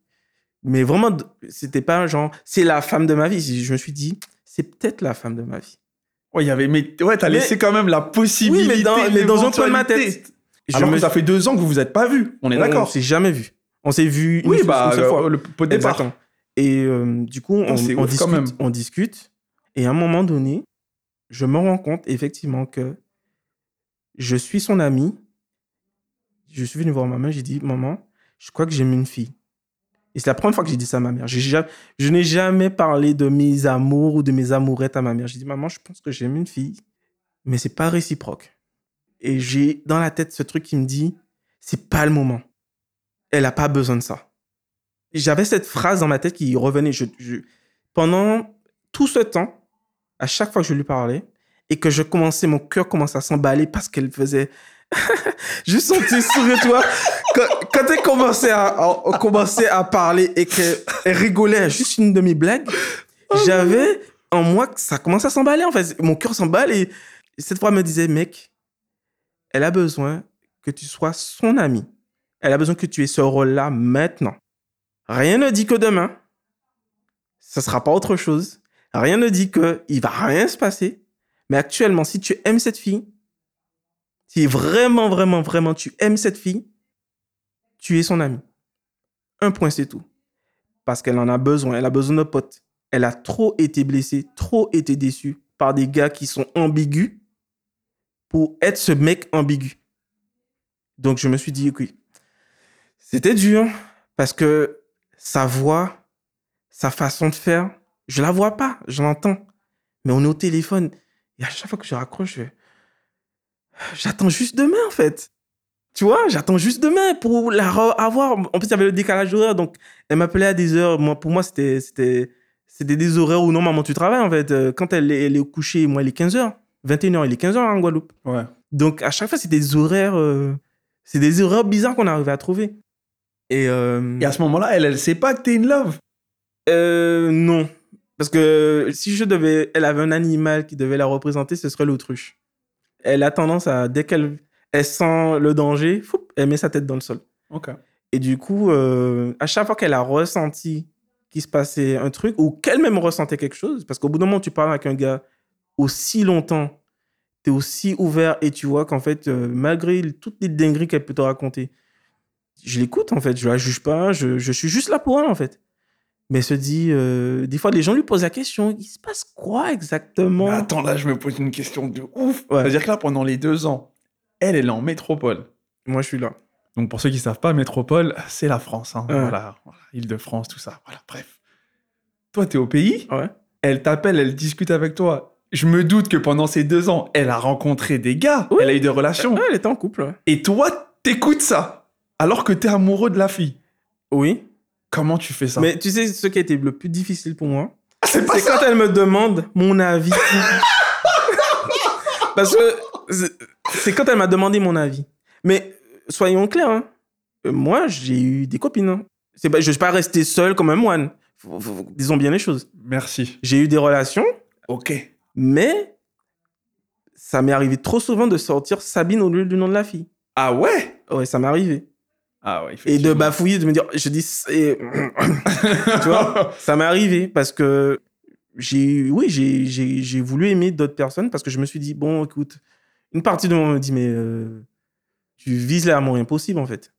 S1: mais vraiment, c'était pas genre, c'est la femme de ma vie. Je me suis dit, c'est peut-être la femme de ma vie.
S2: Ouais, il y avait, mais ouais, t'as laissé quand même la possibilité.
S1: Oui, mais dans, mais dans un coin de ma tête.
S2: Alors
S1: me
S2: que ça fait deux ans que vous vous êtes pas vus. On est
S1: On
S2: d'accord.
S1: s'est jamais vu. On s'est vu une,
S2: Oui,
S1: seule-
S2: bah,
S1: une seule fois.
S2: le, pot de départ.
S1: Et euh, du coup, on,
S2: quand
S1: discute,
S2: même.
S1: on discute. Et à un moment donné, je me rends compte effectivement que je suis son ami. Je suis venu voir maman, j'ai dit, maman, je crois que j'aime une fille. Et c'est la première fois que j'ai dit ça à ma mère. Jamais- je n'ai jamais parlé de mes amours ou de mes amourettes à ma mère. J'ai dit, maman, je pense que j'aime une fille, mais c'est pas réciproque. Et j'ai dans la tête ce truc qui me dit, c'est pas le moment. Elle a pas besoin de ça. J'avais cette phrase dans ma tête qui revenait. Je, je- pendant tout ce temps, à chaque fois que je lui parlais, et que je commençais, mon cœur commençait à s'emballer parce qu'elle faisait. je sentais sourire, tu vois. Quand, quand elle commençait à, à- commençait à parler et qu'elle elle rigolait à juste une de mes blagues, j'avais en moi que ça commençait à s'emballer, en fait. Mon cœur s'emballe et cette fois, elle me disait, mec, elle a besoin que tu sois son ami. Elle a besoin que tu aies ce rôle-là maintenant. Rien ne dit que demain, ce sera pas autre chose. Rien ne dit que il va rien se passer. Mais actuellement, si tu aimes cette fille, si vraiment, vraiment, vraiment tu aimes cette fille, tu es son ami. Un point, c'est tout. Parce qu'elle en a besoin. Elle a besoin de potes. Elle a trop été blessée, trop été déçue par des gars qui sont ambigus pour être ce mec ambigu. Donc, je me suis dit, oui, c'était dur parce que sa voix, sa façon de faire, je la vois pas, je l'entends. Mais on est au téléphone et à chaque fois que je raccroche, je j'attends juste demain en fait. Tu vois, j'attends juste demain pour la avoir. En plus, il y avait le décalage horaire, donc elle m'appelait à des heures. Moi, pour moi, c'était c'était c'était des horaires où normalement tu travailles en fait. Euh, Quand elle est, elle est au coucher, moi, il est 15h. 21h, il est 15h en Guadeloupe.
S2: Ouais.
S1: Donc, à chaque fois, c'est des horaires. euh, c'est des horaires bizarres qu'on arrivait à trouver. Et. euh,
S2: Et à ce moment-là, elle, elle sait pas que t'es in love.
S1: euh, non. Parce que si je devais. Elle avait un animal qui devait la représenter, ce serait l'autruche. Elle a tendance à. Dès qu'elle elle sent le danger, foup, elle met sa tête dans le sol.
S2: Ok.
S1: Et du coup, euh, à chaque fois qu'elle a ressenti qu'il se passait un truc, ou qu'elle-même ressentait quelque chose, parce qu'au bout d'un moment, tu parles avec un gars aussi longtemps, tu es aussi ouvert et tu vois qu'en fait, euh, malgré toutes les dingueries qu'elle peut te raconter, je l'écoute en fait, je la juge pas, je, je suis juste là pour elle en fait. Mais elle se dit, euh, des fois, les gens lui posent la question, il se passe quoi exactement?
S2: Mais attends, là, je me pose une question de ouf.
S1: Ouais.
S2: C'est-à-dire que là, pendant les deux ans, elle, elle est en métropole.
S1: Moi, je suis là.
S2: Donc, pour ceux qui savent pas, métropole, c'est la France. Hein.
S1: Ouais.
S2: Voilà, voilà. Île-de-France, tout ça. Voilà, bref. Toi, t'es au pays,
S1: Ouais.
S2: elle t'appelle, elle discute avec toi. Je me doute que pendant ces deux ans, elle a rencontré des gars,
S1: Oui.
S2: elle a eu des relations.
S1: Elle était en couple.
S2: Et toi, t'écoutes ça, alors que t'es amoureux de la fille.
S1: Oui.
S2: Comment tu fais ça?
S1: Mais tu sais, ce qui a été le plus difficile pour moi,
S2: Ah, c'est ça
S1: quand elle me demande mon avis. Parce que c'est- quand elle m'a demandé mon avis. Mais soyons clairs, hein, euh, moi, j'ai eu des copines. hein. C'est pas, je ne suis pas resté seul comme un moine. Faut- faut- faut- disons bien les choses.
S2: Merci.
S1: J'ai eu des relations,
S2: Ok.
S1: mais ça m'est arrivé trop souvent de sortir Sabine au lieu du nom de la fille.
S2: Ah ouais?
S1: Ouais, ça m'est arrivé.
S2: Ah ouais,
S1: Et de bafouiller, de me dire, je dis, tu vois, ça m'est arrivé parce que j'ai, oui, j'ai, j'ai, j'ai voulu aimer d'autres personnes parce que je me suis dit, bon, écoute, une partie de moi me dit, mais euh, tu vises l'amour impossible en fait.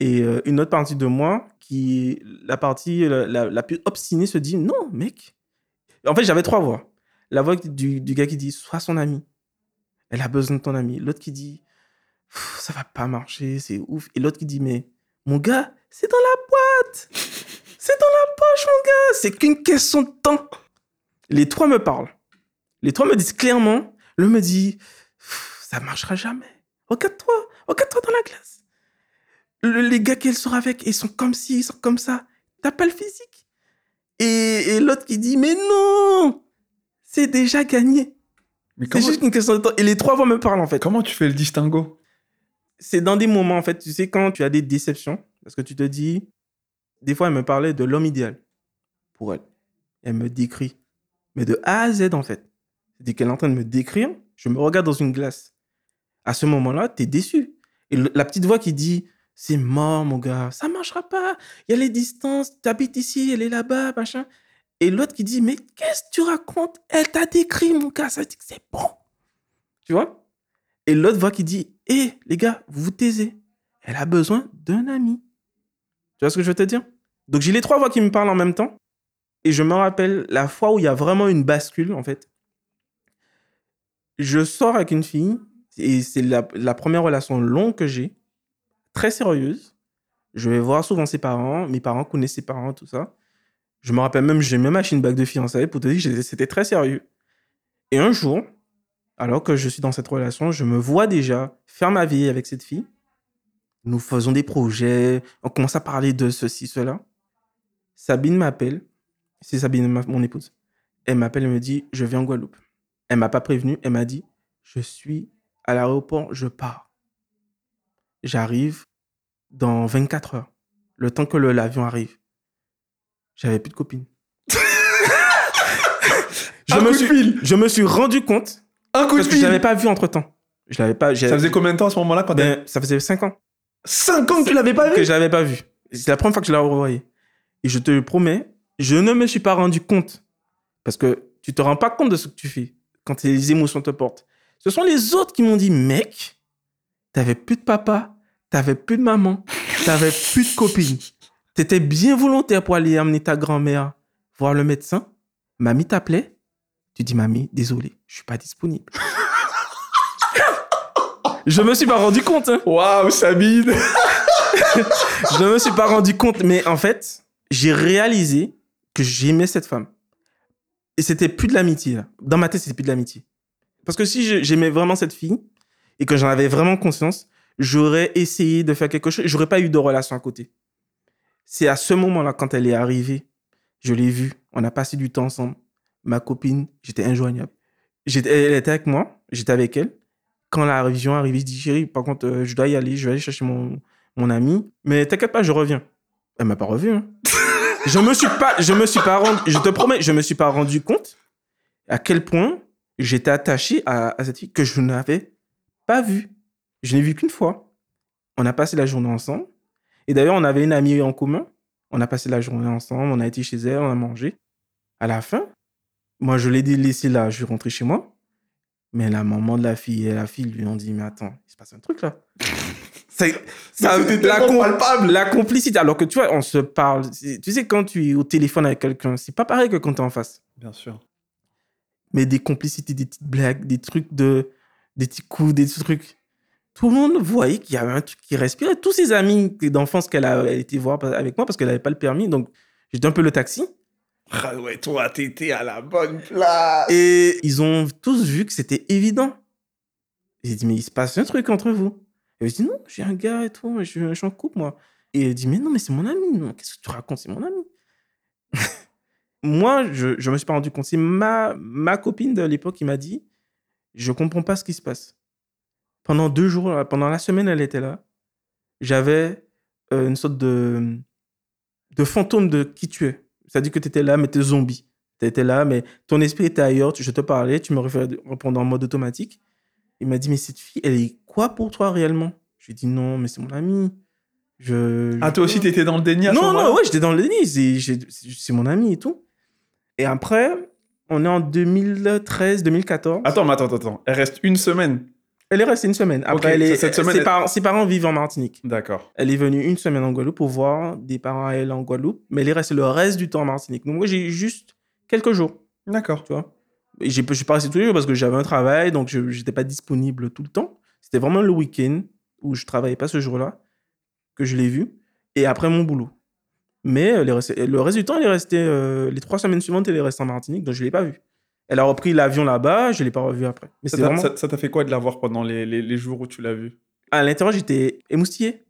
S1: Et euh, une autre partie de moi, qui la partie la, la- la plus obstinée, se dit, non, mec. En fait, j'avais trois voix. La voix du, du gars qui dit, sois son ami. Elle a besoin de ton ami. L'autre qui dit, ça va pas marcher, c'est ouf. Et l'autre qui dit, mais mon gars, c'est dans la boîte. C'est dans la poche, mon gars. C'est qu'une question de temps. Les trois me parlent. Les trois me disent clairement, l'un me dit, ça marchera jamais. Regarde-toi, regarde-toi dans la glace. Le- les gars qu'elle sort avec, ils sont comme ci, ils sont comme ça. T'as pas le physique. Et, et l'autre qui dit, mais non, c'est déjà gagné. C'est juste une question de temps. Et les trois voix me parlent, en fait
S2: comment tu fais le distinguo?
S1: C'est dans des moments, en fait, tu sais, quand tu as des déceptions, parce que tu te dis, des fois, elle me parlait de l'homme idéal pour elle. Elle me décrit, mais de A à Z, en fait. Dès qu'elle est en train de me décrire, je me regarde dans une glace. À ce moment-là, tu es déçu. Et la petite voix qui dit, c'est mort, mon gars, ça marchera pas. Il y a les distances, tu habites ici, elle est là-bas, machin. Et l'autre qui dit, mais qu'est-ce que tu racontes? Elle t'a décrit, mon gars, ça dire que c'est bon. Tu vois? Et l'autre voix qui dit Hé, les gars, vous vous taisez. Elle a besoin d'un ami. Tu vois ce que je veux te dire? Donc j'ai les trois voix qui me parlent en même temps. Et je me rappelle la fois où il y a vraiment une bascule, en fait. Je sors avec une fille, et c'est la, la première relation longue que j'ai, très sérieuse. Je vais voir souvent ses parents. Mes parents connaissent ses parents, tout ça. Je me rappelle même, j'ai même acheté une bague de fiançailles pour te dire que c'était très sérieux. Et un jour, alors que je suis dans cette relation, je me vois déjà faire ma vie avec cette fille. Nous faisons des projets, on commence à parler de ceci, cela. Sabine m'appelle, c'est Sabine, mon épouse. Elle m'appelle et me dit, je viens en Guadeloupe. Elle m'a pas prévenu, elle m'a dit, je suis à l'aéroport, je pars. J'arrive dans 24 heures, le temps que l'avion arrive. J'avais plus de copine. je, me suis, je me suis rendu compte
S2: un coup
S1: parce que je l'avais pas vu entre temps. Je l'avais pas.
S2: Ça faisait combien de temps à ce moment-là quand
S1: ben, Ça faisait 5 ans.
S2: 5 ans que tu l'avais pas vu?
S1: Que je l'avais pas vu. C'est la première fois que je l'ai revoyé. Et je te le promets, je ne me suis pas rendu compte. Parce que tu te rends pas compte de ce que tu fais quand les émotions te portent. Ce sont les autres qui m'ont dit, mec, t'avais plus de papa, t'avais plus de maman, t'avais plus de copine. T'étais bien volontaire pour aller amener ta grand-mère voir le médecin. Mamie t'appelait. Tu dis, mamie, désolé, je suis pas disponible. je me suis pas rendu compte. Hein.
S2: Waouh, Sabine
S1: Je me suis pas rendu compte, mais en fait, j'ai réalisé que j'aimais cette femme. Et c'était plus de l'amitié. Dans ma tête, c'était plus de l'amitié. Parce que si j'aimais vraiment cette fille et que j'en avais vraiment conscience, j'aurais essayé de faire quelque chose. J'aurais pas eu de relation à côté. C'est à ce moment-là, quand elle est arrivée, je l'ai vue. On a passé du temps ensemble. Ma copine, j'étais injoignable. elle était avec moi, j'étais avec elle. Quand la révision arrivée, je dis chérie, par contre, euh, je dois y aller, je vais aller chercher mon, mon ami. Mais t'inquiète pas, je reviens. Elle m'a pas revu. Hein. je me suis pas, je me suis pas rendu, je te promets, je me suis pas rendu compte à quel point j'étais attaché à, cette fille que je n'avais pas vue. Je n'ai vu qu'une fois. On a passé la journée ensemble. Et d'ailleurs, on avait une amie en commun. On a passé la journée ensemble, on a été chez elle, on a mangé. À la fin, moi, je l'ai laissé là, je suis rentré chez moi. Mais la maman de la fille et la fille lui ont dit, mais attends, il se passe un truc là.
S2: C'est la,
S1: la complicité. Alors que tu vois, on se parle. Tu sais, quand tu es au téléphone avec quelqu'un, c'est pas pareil que quand tu es en face.
S2: Bien sûr.
S1: Mais des complicités, des petites blagues, des trucs de. des petits coups, des trucs. Tout le monde voyait qu'il y avait un truc qui respirait. Tous ses amis d'enfance qu'elle a été voir avec moi parce qu'elle n'avait pas le permis. Donc, j'étais un peu le taxi.
S2: Ah ouais, toi, t'étais à la bonne place.
S1: Et ils ont tous vu que c'était évident. J'ai dit, mais il se passe un truc entre vous. Et je dis, non, j'ai un gars et tout, je, suis en couple, moi. Et il dit, mais non, mais c'est mon ami. Qu'est-ce que tu racontes C'est mon ami? moi, je, je me suis pas rendu compte. C'est ma, ma copine de l'époque qui m'a dit, je comprends pas ce qui se passe. Pendant deux jours, pendant la semaine, elle était là. J'avais euh, une sorte de, de fantôme de qui tu es. Ça dit que tu étais là, mais tu es zombie. Tu étais là, mais ton esprit était ailleurs. Je te parlais, tu me répondais en mode automatique. Il m'a dit, mais cette fille, elle est quoi pour toi réellement? Je lui ai dit, non, mais c'est mon ami. Je,
S2: ah, toi aussi, tu étais dans le déni à
S1: Non, non, ouais, j'étais dans le déni. C'est mon ami et tout. Et après, on est en 2013, 2014.
S2: Attends, mais attends, attends. Elle reste une semaine.
S1: Elle est restée une semaine. Après, elle est,
S2: cette semaine,
S1: ses, parents, ses, parents, vivent en Martinique.
S2: D'accord.
S1: Elle est venue une semaine en Guadeloupe pour voir des parents à elle en Guadeloupe, mais elle est restée le reste du temps en Martinique. Donc moi, j'ai juste quelques jours.
S2: D'accord.
S1: Tu vois? Je suis pas resté tous les jours parce que j'avais un travail, donc je n'étais pas disponible tout le temps. C'était vraiment le week-end où je travaillais pas ce jour-là que je l'ai vue. Et après mon boulot. Mais le reste du temps, elle est restée, euh, les trois semaines suivantes, elle est restée en Martinique, donc je ne l'ai pas vue. Elle a repris l'avion là-bas, je ne l'ai pas revue après.
S2: Mais ça t'a vraiment... fait quoi de la voir pendant les, les, jours où tu l'as vue?
S1: À l'intérieur, j'étais émoustillé.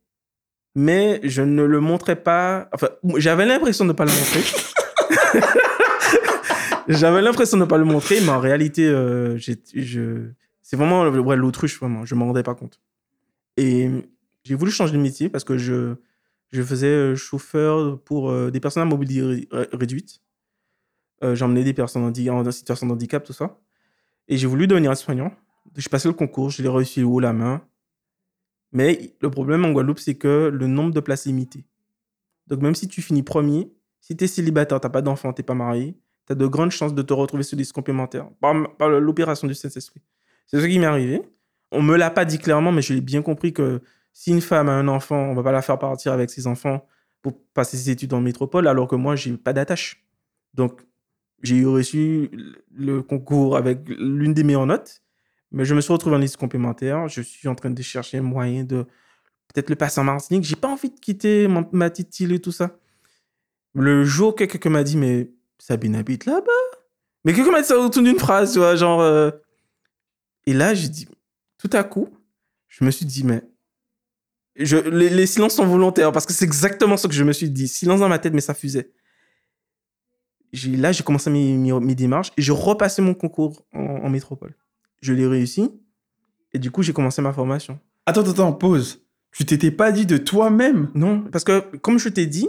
S1: Mais je ne le montrais pas. Enfin, j'avais l'impression de ne pas le montrer. j'avais l'impression de ne pas le montrer, mais en réalité, euh, je... c'est vraiment ouais, l'autruche, vraiment. Je ne m'en rendais pas compte. Et j'ai voulu changer de métier parce que je, je faisais euh, chauffeur pour euh, des personnes à mobilité réduite. Euh, J'emmenais des personnes en, situation de handicap, tout ça. Et j'ai voulu devenir soignant. J'ai passé le concours, je l'ai réussi haut la main. Mais le problème en Guadeloupe, c'est que le nombre de places est limité. Donc même si tu finis premier, si tu es célibataire, tu n'as pas d'enfant, tu n'es pas marié, tu as de grandes chances de te retrouver sur des listes complémentaires par, par l'opération du Saint-Esprit. C'est ce qui m'est arrivé. On me l'a pas dit clairement, mais je l'ai bien compris que si une femme a un enfant, on va pas la faire partir avec ses enfants pour passer ses études en métropole, alors que moi, j'ai pas d'attache. Donc, j'ai eu reçu le concours avec l'une des meilleures notes, mais je me suis retrouvé en liste complémentaire. Je suis en train de chercher un moyen de peut-être le passer en Martinique. J'ai pas envie de quitter mon- ma petite île et tout ça. Le jour que quelqu'un m'a dit, mais Sabine habite là-bas. Mais quelqu'un m'a dit ça autour d'une phrase, tu vois, genre. euh, Et là, j'ai dit, tout à coup, je me suis dit, mais. Je... Les, les silences sont volontaires parce que c'est exactement ce que je me suis dit. Silence dans ma tête, mais ça fusait. J'ai- Là, j'ai commencé mes, mes, mes démarches et je repassais mon concours en, en métropole. Je l'ai réussi et du coup, j'ai commencé ma formation.
S2: Attends, attends, pause. Tu t'étais pas dit de toi-même?
S1: Non, parce que comme je t'ai dit,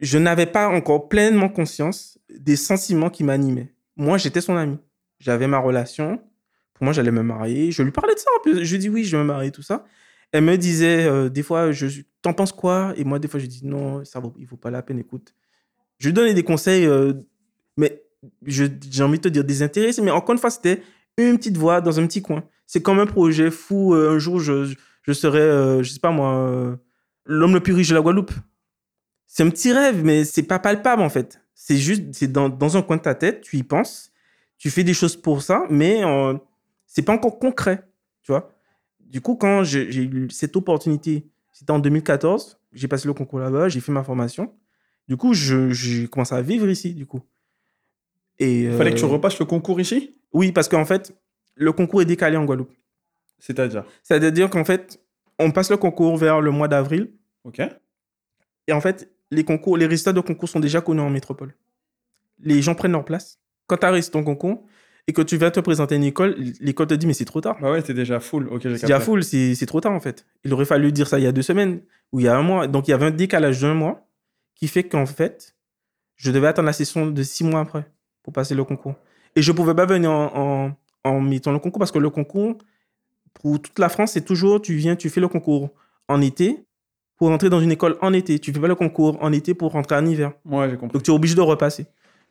S1: je n'avais pas encore pleinement conscience des sentiments qui m'animaient. Moi, j'étais son ami. J'avais ma relation. Pour moi, j'allais me marier. Je lui parlais de ça. en plus. Je lui dis oui, je vais me marier, tout ça. Elle me disait euh, des fois, je, t'en penses quoi? Et moi, des fois, je dis non, ça vaut, il vaut pas la peine. Écoute, je donnais des conseils, euh, mais j'ai envie de te dire désintéressés. Mais encore une fois, c'était une petite voix dans un petit coin. C'est comme un projet fou. euh, un jour, je, serai, euh, je sais pas moi, l'homme le plus riche de la Guadeloupe. C'est un petit rêve, mais c'est pas palpable en fait. C'est juste, c'est dans, un coin de ta tête, tu y penses, tu fais des choses pour ça, mais euh, c'est pas encore concret, tu vois. Du coup, quand j'ai eu cette opportunité, c'était en 2014, j'ai passé le concours là-bas, j'ai fait ma formation. Du coup, je- j'ai commencé à vivre ici, du coup. Et,
S2: Il fallait que tu
S1: euh,
S2: repasses le concours ici?
S1: Oui, parce qu'en fait, le concours est décalé en Guadeloupe.
S2: C'est-à-dire?
S1: C'est-à-dire qu'en fait, on passe le concours vers le mois d'avril.
S2: Ok.
S1: Et en fait, les concours, les résultats de concours sont déjà connus en métropole. Les gens prennent leur place. Quand tu réussi ton concours et que tu vas te présenter à une école, l'école te dit mais c'est trop tard.
S2: Bah ouais, t'es déjà full. Ok, j'ai
S1: C'est déjà full, c'est c'est trop tard en fait. Il aurait fallu dire ça il y a deux semaines ou il y a un mois. Donc il y avait un décalage d'un mois qui fait qu'en fait, je devais attendre la session de six mois après pour passer le concours. Et je pouvais pas venir en, en, en mettant le concours parce que le concours, pour toute la France, c'est toujours tu viens, tu fais le concours en été pour entrer dans une école en été. Tu fais pas le concours en été pour rentrer en hiver.
S2: Ouais, j'ai compris.
S1: Donc tu es obligé de repasser.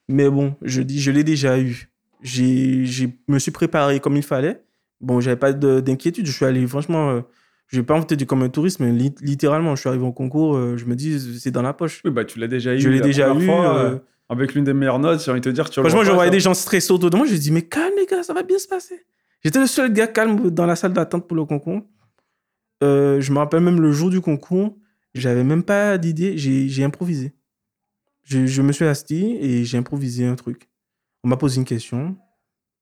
S1: Mais bon, je dis, je l'ai déjà eu. J'ai me suis préparé comme il fallait. Bon, j'avais pas de- d'inquiétude. Je suis allé, franchement, euh, je vais pas te dire comme un touriste, mais li- littéralement, je suis arrivé au concours, euh, je me dis, c'est dans la poche.
S2: Oui, bah tu l'as déjà eu.
S1: Je l'ai
S2: la
S1: déjà eu.
S2: fois,
S1: euh,
S2: euh, Avec l'une des meilleures notes, j'ai envie de te dire, tu
S1: franchement, je voyais des gens stressés autour de moi. Je me dis, mais calme, les gars, ça va bien se passer. J'étais le seul gars calme dans la salle d'attente pour le concours. Euh, je me rappelle même le jour du concours, j'avais même pas d'idée, j'ai j'ai improvisé. Je, je me suis assis et j'ai improvisé un truc. On m'a posé une question.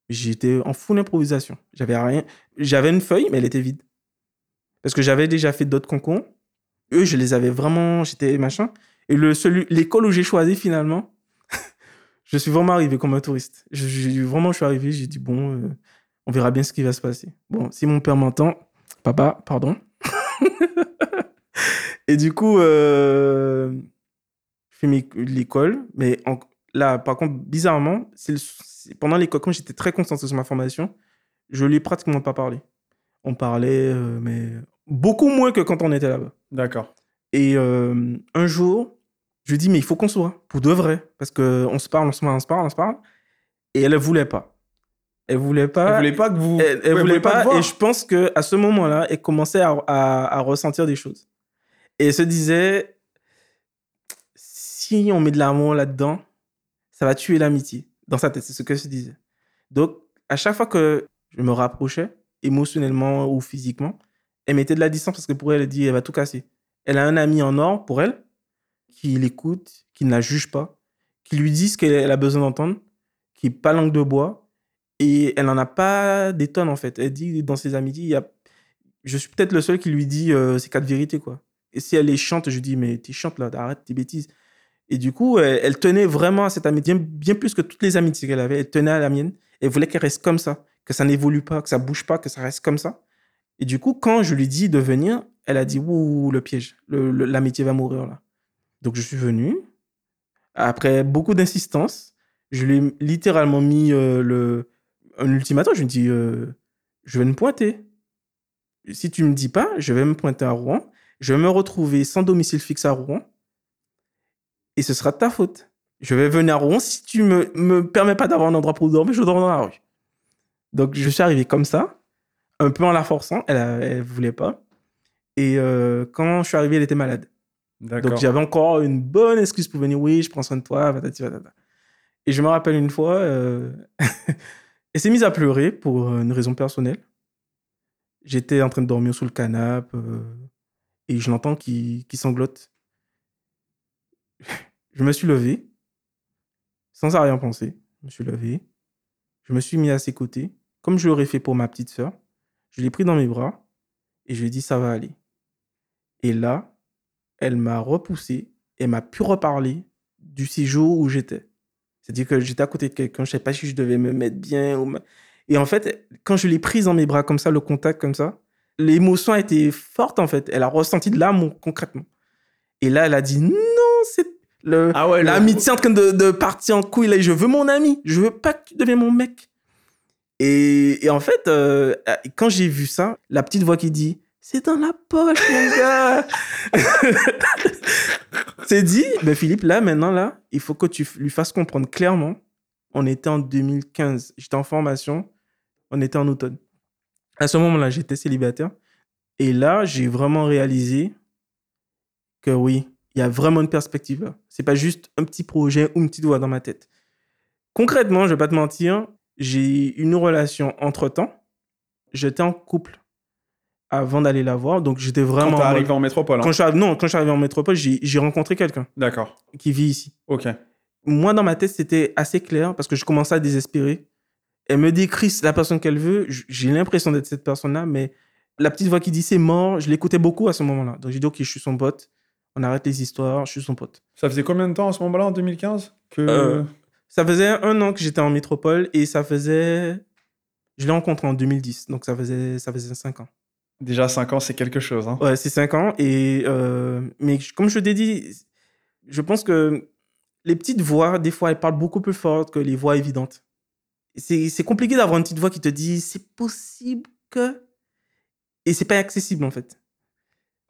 S1: J'étais en full improvisation. J'avais rien. J'avais une feuille, mais elle était vide. Parce que j'avais déjà fait d'autres concours. Eux, je les avais vraiment. J'étais machin. Et l'école où j'ai choisi finalement, je suis vraiment arrivé comme un touriste. Je, vraiment, je suis arrivé. J'ai dit bon, euh, on verra bien ce qui va se passer. Bon, si mon père m'entend, papa, pardon. Et du coup, euh, je fais l'école, mais là, par contre, bizarrement, pendant l'école, quand j'étais très concentré sur ma formation, je lui ai pratiquement pas parlé. On parlait, euh, mais beaucoup moins que quand on était là-bas.
S2: D'accord.
S1: Et euh, un jour, je lui dis, mais il faut qu'on soit, pour de vrai, parce qu'on se parle, on se parle, on se parle, on se parle. Et elle ne voulait pas. Elle voulait pas.
S2: Elle voulait pas que vous.
S1: Elle, elle voulait pas,
S2: voir.
S1: et je pense que à ce moment-là, elle commençait à, à- à ressentir des choses. Et elle se disait, si on met de l'amour là-dedans, ça va tuer l'amitié. Dans sa tête, c'est ce qu'elle se disait. Donc, à chaque fois que je me rapprochais, émotionnellement ou physiquement, elle mettait de la distance parce que pour elle, elle dit, elle va tout casser. Elle a un ami en or pour elle, qui l'écoute, qui ne la juge pas, qui lui dit ce qu'elle a besoin d'entendre, qui n'est pas langue de bois, et elle n'en a pas des tonnes, en fait. Elle dit, dans ses amitiés, il y a... je suis peut-être le seul qui lui dit euh, ces quatre vérités, quoi. Et si elle est chante, je dis, mais t'es chante, là, arrête tes bêtises. Et du coup, elle, elle tenait vraiment à cette amitié, bien, bien plus que toutes les amitiés qu'elle avait. Elle tenait à la mienne. Elle voulait qu'elle reste comme ça, que ça n'évolue pas, que ça bouge pas, que ça reste comme ça. Et du coup, quand je lui dis de venir, elle a dit, ouh, le piège, l'amitié va mourir, là. Donc, je suis venu. Après beaucoup d'insistance, je lui ai littéralement mis euh, le, un ultimatum. Je lui ai dit, euh, je vais me pointer. Si tu me dis pas, je vais me pointer à Rouen. Je vais me retrouver sans domicile fixe à Rouen. Et ce sera de ta faute. Je vais venir à Rouen. Si tu me, me permets pas d'avoir un endroit pour dormir, je dors dans la rue. Donc, je suis arrivé comme ça, un peu en la forçant. Elle, a- elle voulait pas. Et euh, quand je suis arrivé, elle était malade. Donc j'avais encore une bonne excuse pour venir. Oui, je prends soin de toi, patati patata. Et je me rappelle une fois, euh, elle s'est mise à pleurer pour une raison personnelle. J'étais en train de dormir sous le canapé. euh, et je l'entends qui, qui sanglote. je me suis levé, sans rien penser. Je me suis levé. Je me suis mis à ses côtés, comme je l'aurais fait pour ma petite sœur. Je l'ai pris dans mes bras et je lui ai dit ça va aller. Et là, elle m'a repoussé et m'a pu reparler du séjour où j'étais. C'est-à-dire que j'étais à côté de quelqu'un, je ne savais pas si je devais me mettre bien. Ou Et en fait, quand je l'ai prise dans mes bras comme ça, le contact comme ça, l'émotion a été forte en fait. Elle a ressenti de l'amour concrètement. Et là, elle a dit non, c'est le
S2: Ah ouais, le-
S1: l'amitié en train de, de partir en couille. Là, je veux mon ami. Je veux pas que tu deviennes mon mec. Et, en fait, euh, quand j'ai vu ça, la petite voix qui dit c'est dans la poche, mon gars. c'est dit, Philippe, là, maintenant, là, il faut que tu lui fasses comprendre clairement. On était en 2015. J'étais en formation. On était en automne. À ce moment-là, j'étais célibataire. Et là, j'ai vraiment réalisé que oui, il y a vraiment une perspective là. C'est pas juste un petit projet ou une petite voix dans ma tête. Concrètement, je vais pas te mentir, j'ai une relation entre temps. J'étais en couple avant d'aller la voir, donc j'étais
S2: Quand
S1: vraiment.
S2: t'es
S1: en
S2: arrivé en métropole. hein.
S1: Quand je non, quand je suis arrivé en métropole, j'ai rencontré quelqu'un
S2: D'accord.
S1: qui vit ici.
S2: Ok.
S1: Moi, dans ma tête, c'était assez clair parce que je commençais à désespérer. Elle me décrit la personne qu'elle veut. J'ai l'impression d'être cette personne-là, mais la petite voix qui dit c'est mort, je l'écoutais beaucoup à ce moment-là. Donc j'ai dit, ok, je suis son pote. On arrête les histoires, je suis son pote.
S2: Ça faisait combien de temps à ce moment-là, en 2015 que...
S1: Euh, Ça faisait un an que j'étais en métropole et ça faisait. Je l'ai rencontré en 2010, donc ça faisait, ça faisait 5 ans.
S2: Déjà 5 ans, c'est quelque chose. Hein.
S1: Ouais, c'est 5 ans. Et, euh, mais comme je t'ai dit, je pense que les petites voix, des fois, elles parlent beaucoup plus fort que les voix évidentes. C'est compliqué d'avoir une petite voix qui te dit c'est possible que. Et c'est pas accessible, en fait.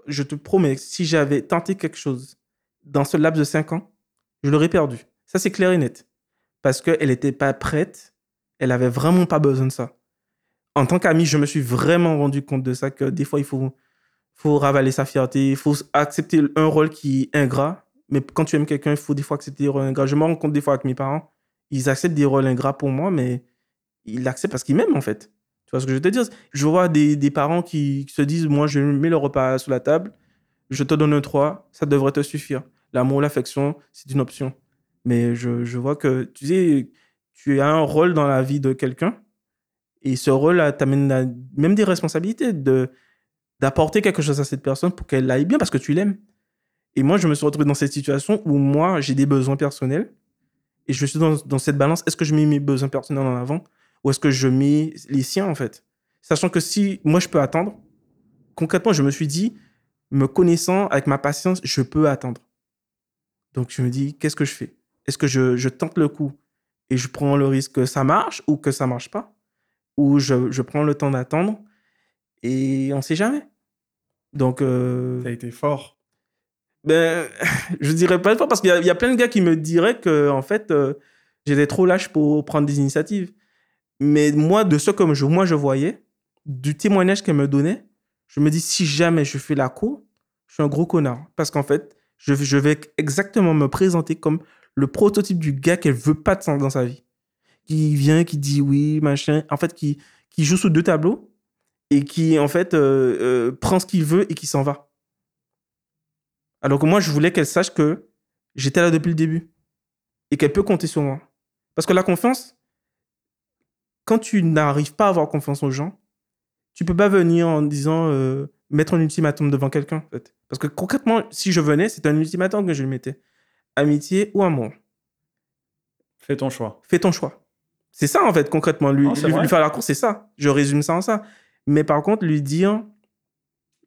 S1: Je te promets, si j'avais tenté quelque chose dans ce laps de 5 ans, je l'aurais perdu. Ça, c'est clair et net. Parce qu'elle n'était pas prête. Elle avait vraiment pas besoin de ça. En tant qu'ami, je me suis vraiment rendu compte de ça, que des fois, il faut, ravaler sa fierté, il faut accepter un rôle qui est ingrat. Mais quand tu aimes quelqu'un, il faut des fois accepter des rôles ingrats. Je me rends compte des fois avec mes parents, ils acceptent des rôles ingrats pour moi, mais ils l'acceptent parce qu'ils m'aiment, en fait. Tu vois ce que je veux te dire? Je vois des, des parents qui, se disent, moi, je mets le repas sur la table, je te donne un 3, ça devrait te suffire. L'amour, l'affection, c'est une option. Mais je, je vois que, tu sais, tu as un rôle dans la vie de quelqu'un, et ce rôle-là t'amène même des responsabilités de d'apporter quelque chose à cette personne pour qu'elle aille bien parce que tu l'aimes. Et moi, je me suis retrouvé dans cette situation où moi, j'ai des besoins personnels et je suis dans, dans cette balance. Est-ce que je mets mes besoins personnels en avant ou est-ce que je mets les siens en fait? Sachant que si moi, je peux attendre, concrètement, je me suis dit, me connaissant avec ma patience, je peux attendre. Donc, je me dis, qu'est-ce que je fais? Est-ce que je, je tente le coup et je prends le risque que ça marche ou que ça marche pas? Ou je, je prends le temps d'attendre et on sait jamais. Donc, euh,
S2: T'as été fort.
S1: ben, je dirais pas fort parce qu'il y, y a plein de gars qui me diraient que, en fait, euh, j'étais trop lâche pour prendre des initiatives. Mais moi, de ce que je, moi je voyais, du témoignage qu'elle me donnait, je me dis si jamais je fais la cour, je suis un gros connard. Parce qu'en fait, je, je vais exactement me présenter comme le prototype du gars qu'elle veut pas dans sa vie. Qui vient, qui dit oui, machin. En fait, qui, qui joue sous deux tableaux et qui, en fait, euh, euh, prend ce qu'il veut et qui s'en va. Alors que moi, je voulais qu'elle sache que j'étais là depuis le début et qu'elle peut compter sur moi. Parce que la confiance, quand tu n'arrives pas à avoir confiance aux gens, tu peux pas venir en disant euh, mettre un ultimatum devant quelqu'un. Parce que concrètement, si je venais, c'est un ultimatum que je lui mettais. Amitié ou amour?
S2: Fais ton choix.
S1: Fais ton choix. C'est ça, en fait, concrètement. Lui,
S2: Non,
S1: lui- faire la course, c'est ça. Je résume ça en ça. Mais par contre, lui dire,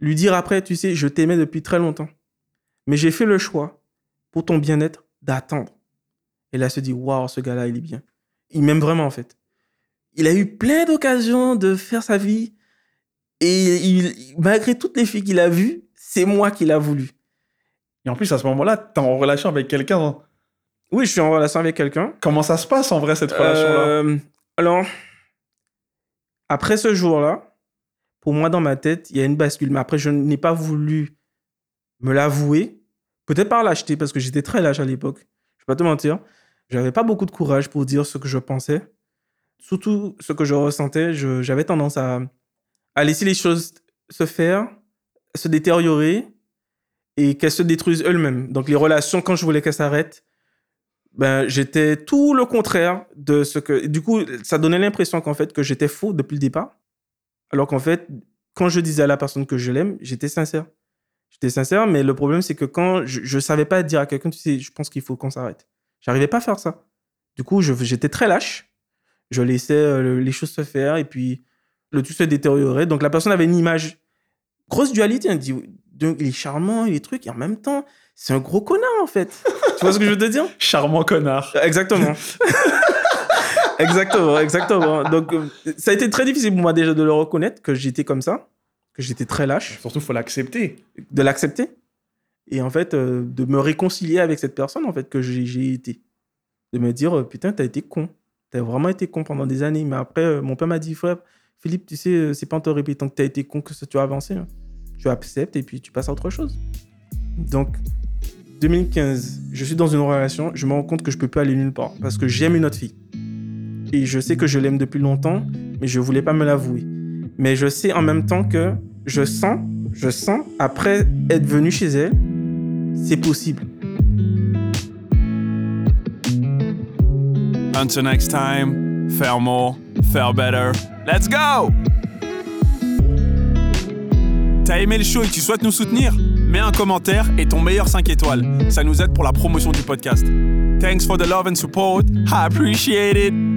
S1: lui dire après, tu sais, je t'aimais depuis très longtemps. Mais j'ai fait le choix, pour ton bien-être, d'attendre. Et là, elle se dit, waouh, ce gars-là, il est bien. Il m'aime vraiment, en fait. Il a eu plein d'occasions de faire sa vie. Et il, malgré toutes les filles qu'il a vues, c'est moi qui l'a voulu.
S2: Et en plus, à ce moment-là, t'es en relation avec quelqu'un. hein.
S1: Oui, je suis en relation avec quelqu'un.
S2: Comment ça se passe en vrai, cette relation-là
S1: Euh, alors, après ce jour-là, pour moi, dans ma tête, il y a une bascule. Mais après, je n'ai pas voulu me l'avouer. Peut-être par lâcheté, parce que j'étais très lâche à l'époque. Je vais pas te mentir. J'avais pas beaucoup de courage pour dire ce que je pensais. Surtout ce que je ressentais. J'avais tendance à, à laisser les choses se faire, se détériorer. Et qu'elles se détruisent elles-mêmes. Donc les relations, quand je voulais qu'elles s'arrêtent, ben, j'étais tout le contraire de ce que... Du coup, ça donnait l'impression qu'en fait, que j'étais faux depuis le départ. Alors qu'en fait, quand je disais à la personne que je l'aime, j'étais sincère. J'étais sincère, mais le problème, c'est que quand je ne savais pas dire à quelqu'un, tu sais, je pense qu'il faut qu'on s'arrête. J'arrivais pas à faire ça. Du coup, j'étais très lâche. Je laissais euh, les choses se faire et puis le tout se détériorait. Donc la personne avait une image. Grosse dualité. Il est charmant, il est truc, et en même temps, c'est un gros connard en fait. tu vois ce que je veux te dire?
S2: Charmant connard.
S1: Exactement. exactement, exactement. Donc euh, ça a été très difficile pour moi déjà de le reconnaître que j'étais comme ça, que j'étais très lâche.
S2: Surtout, il faut l'accepter.
S1: De l'accepter. Et en fait, euh, de me réconcilier avec cette personne en fait que j'ai été. De me dire, euh, putain, t'as été con. T'as vraiment été con pendant des années. Mais après, mon père m'a dit, frère, Philippe, tu sais, c'est pas en te répétant que t'as été con que tu as avancé. Hein tu acceptes et puis tu passes à autre chose. Donc, 2015, je suis dans une relation, je me rends compte que je peux pas aller nulle part parce que j'aime une autre fille. Et je sais que je l'aime depuis longtemps, mais je voulais pas me l'avouer. Mais je sais en même temps que je sens, je sens, après être venu chez elle, c'est possible.
S3: Until next time, faire more, faire better. Let's go! T'as aimé le show et tu souhaites nous soutenir? Mets un commentaire et ton meilleur 5 étoiles. Ça nous aide pour la promotion du podcast. Thanks for the love and support. I appreciate it.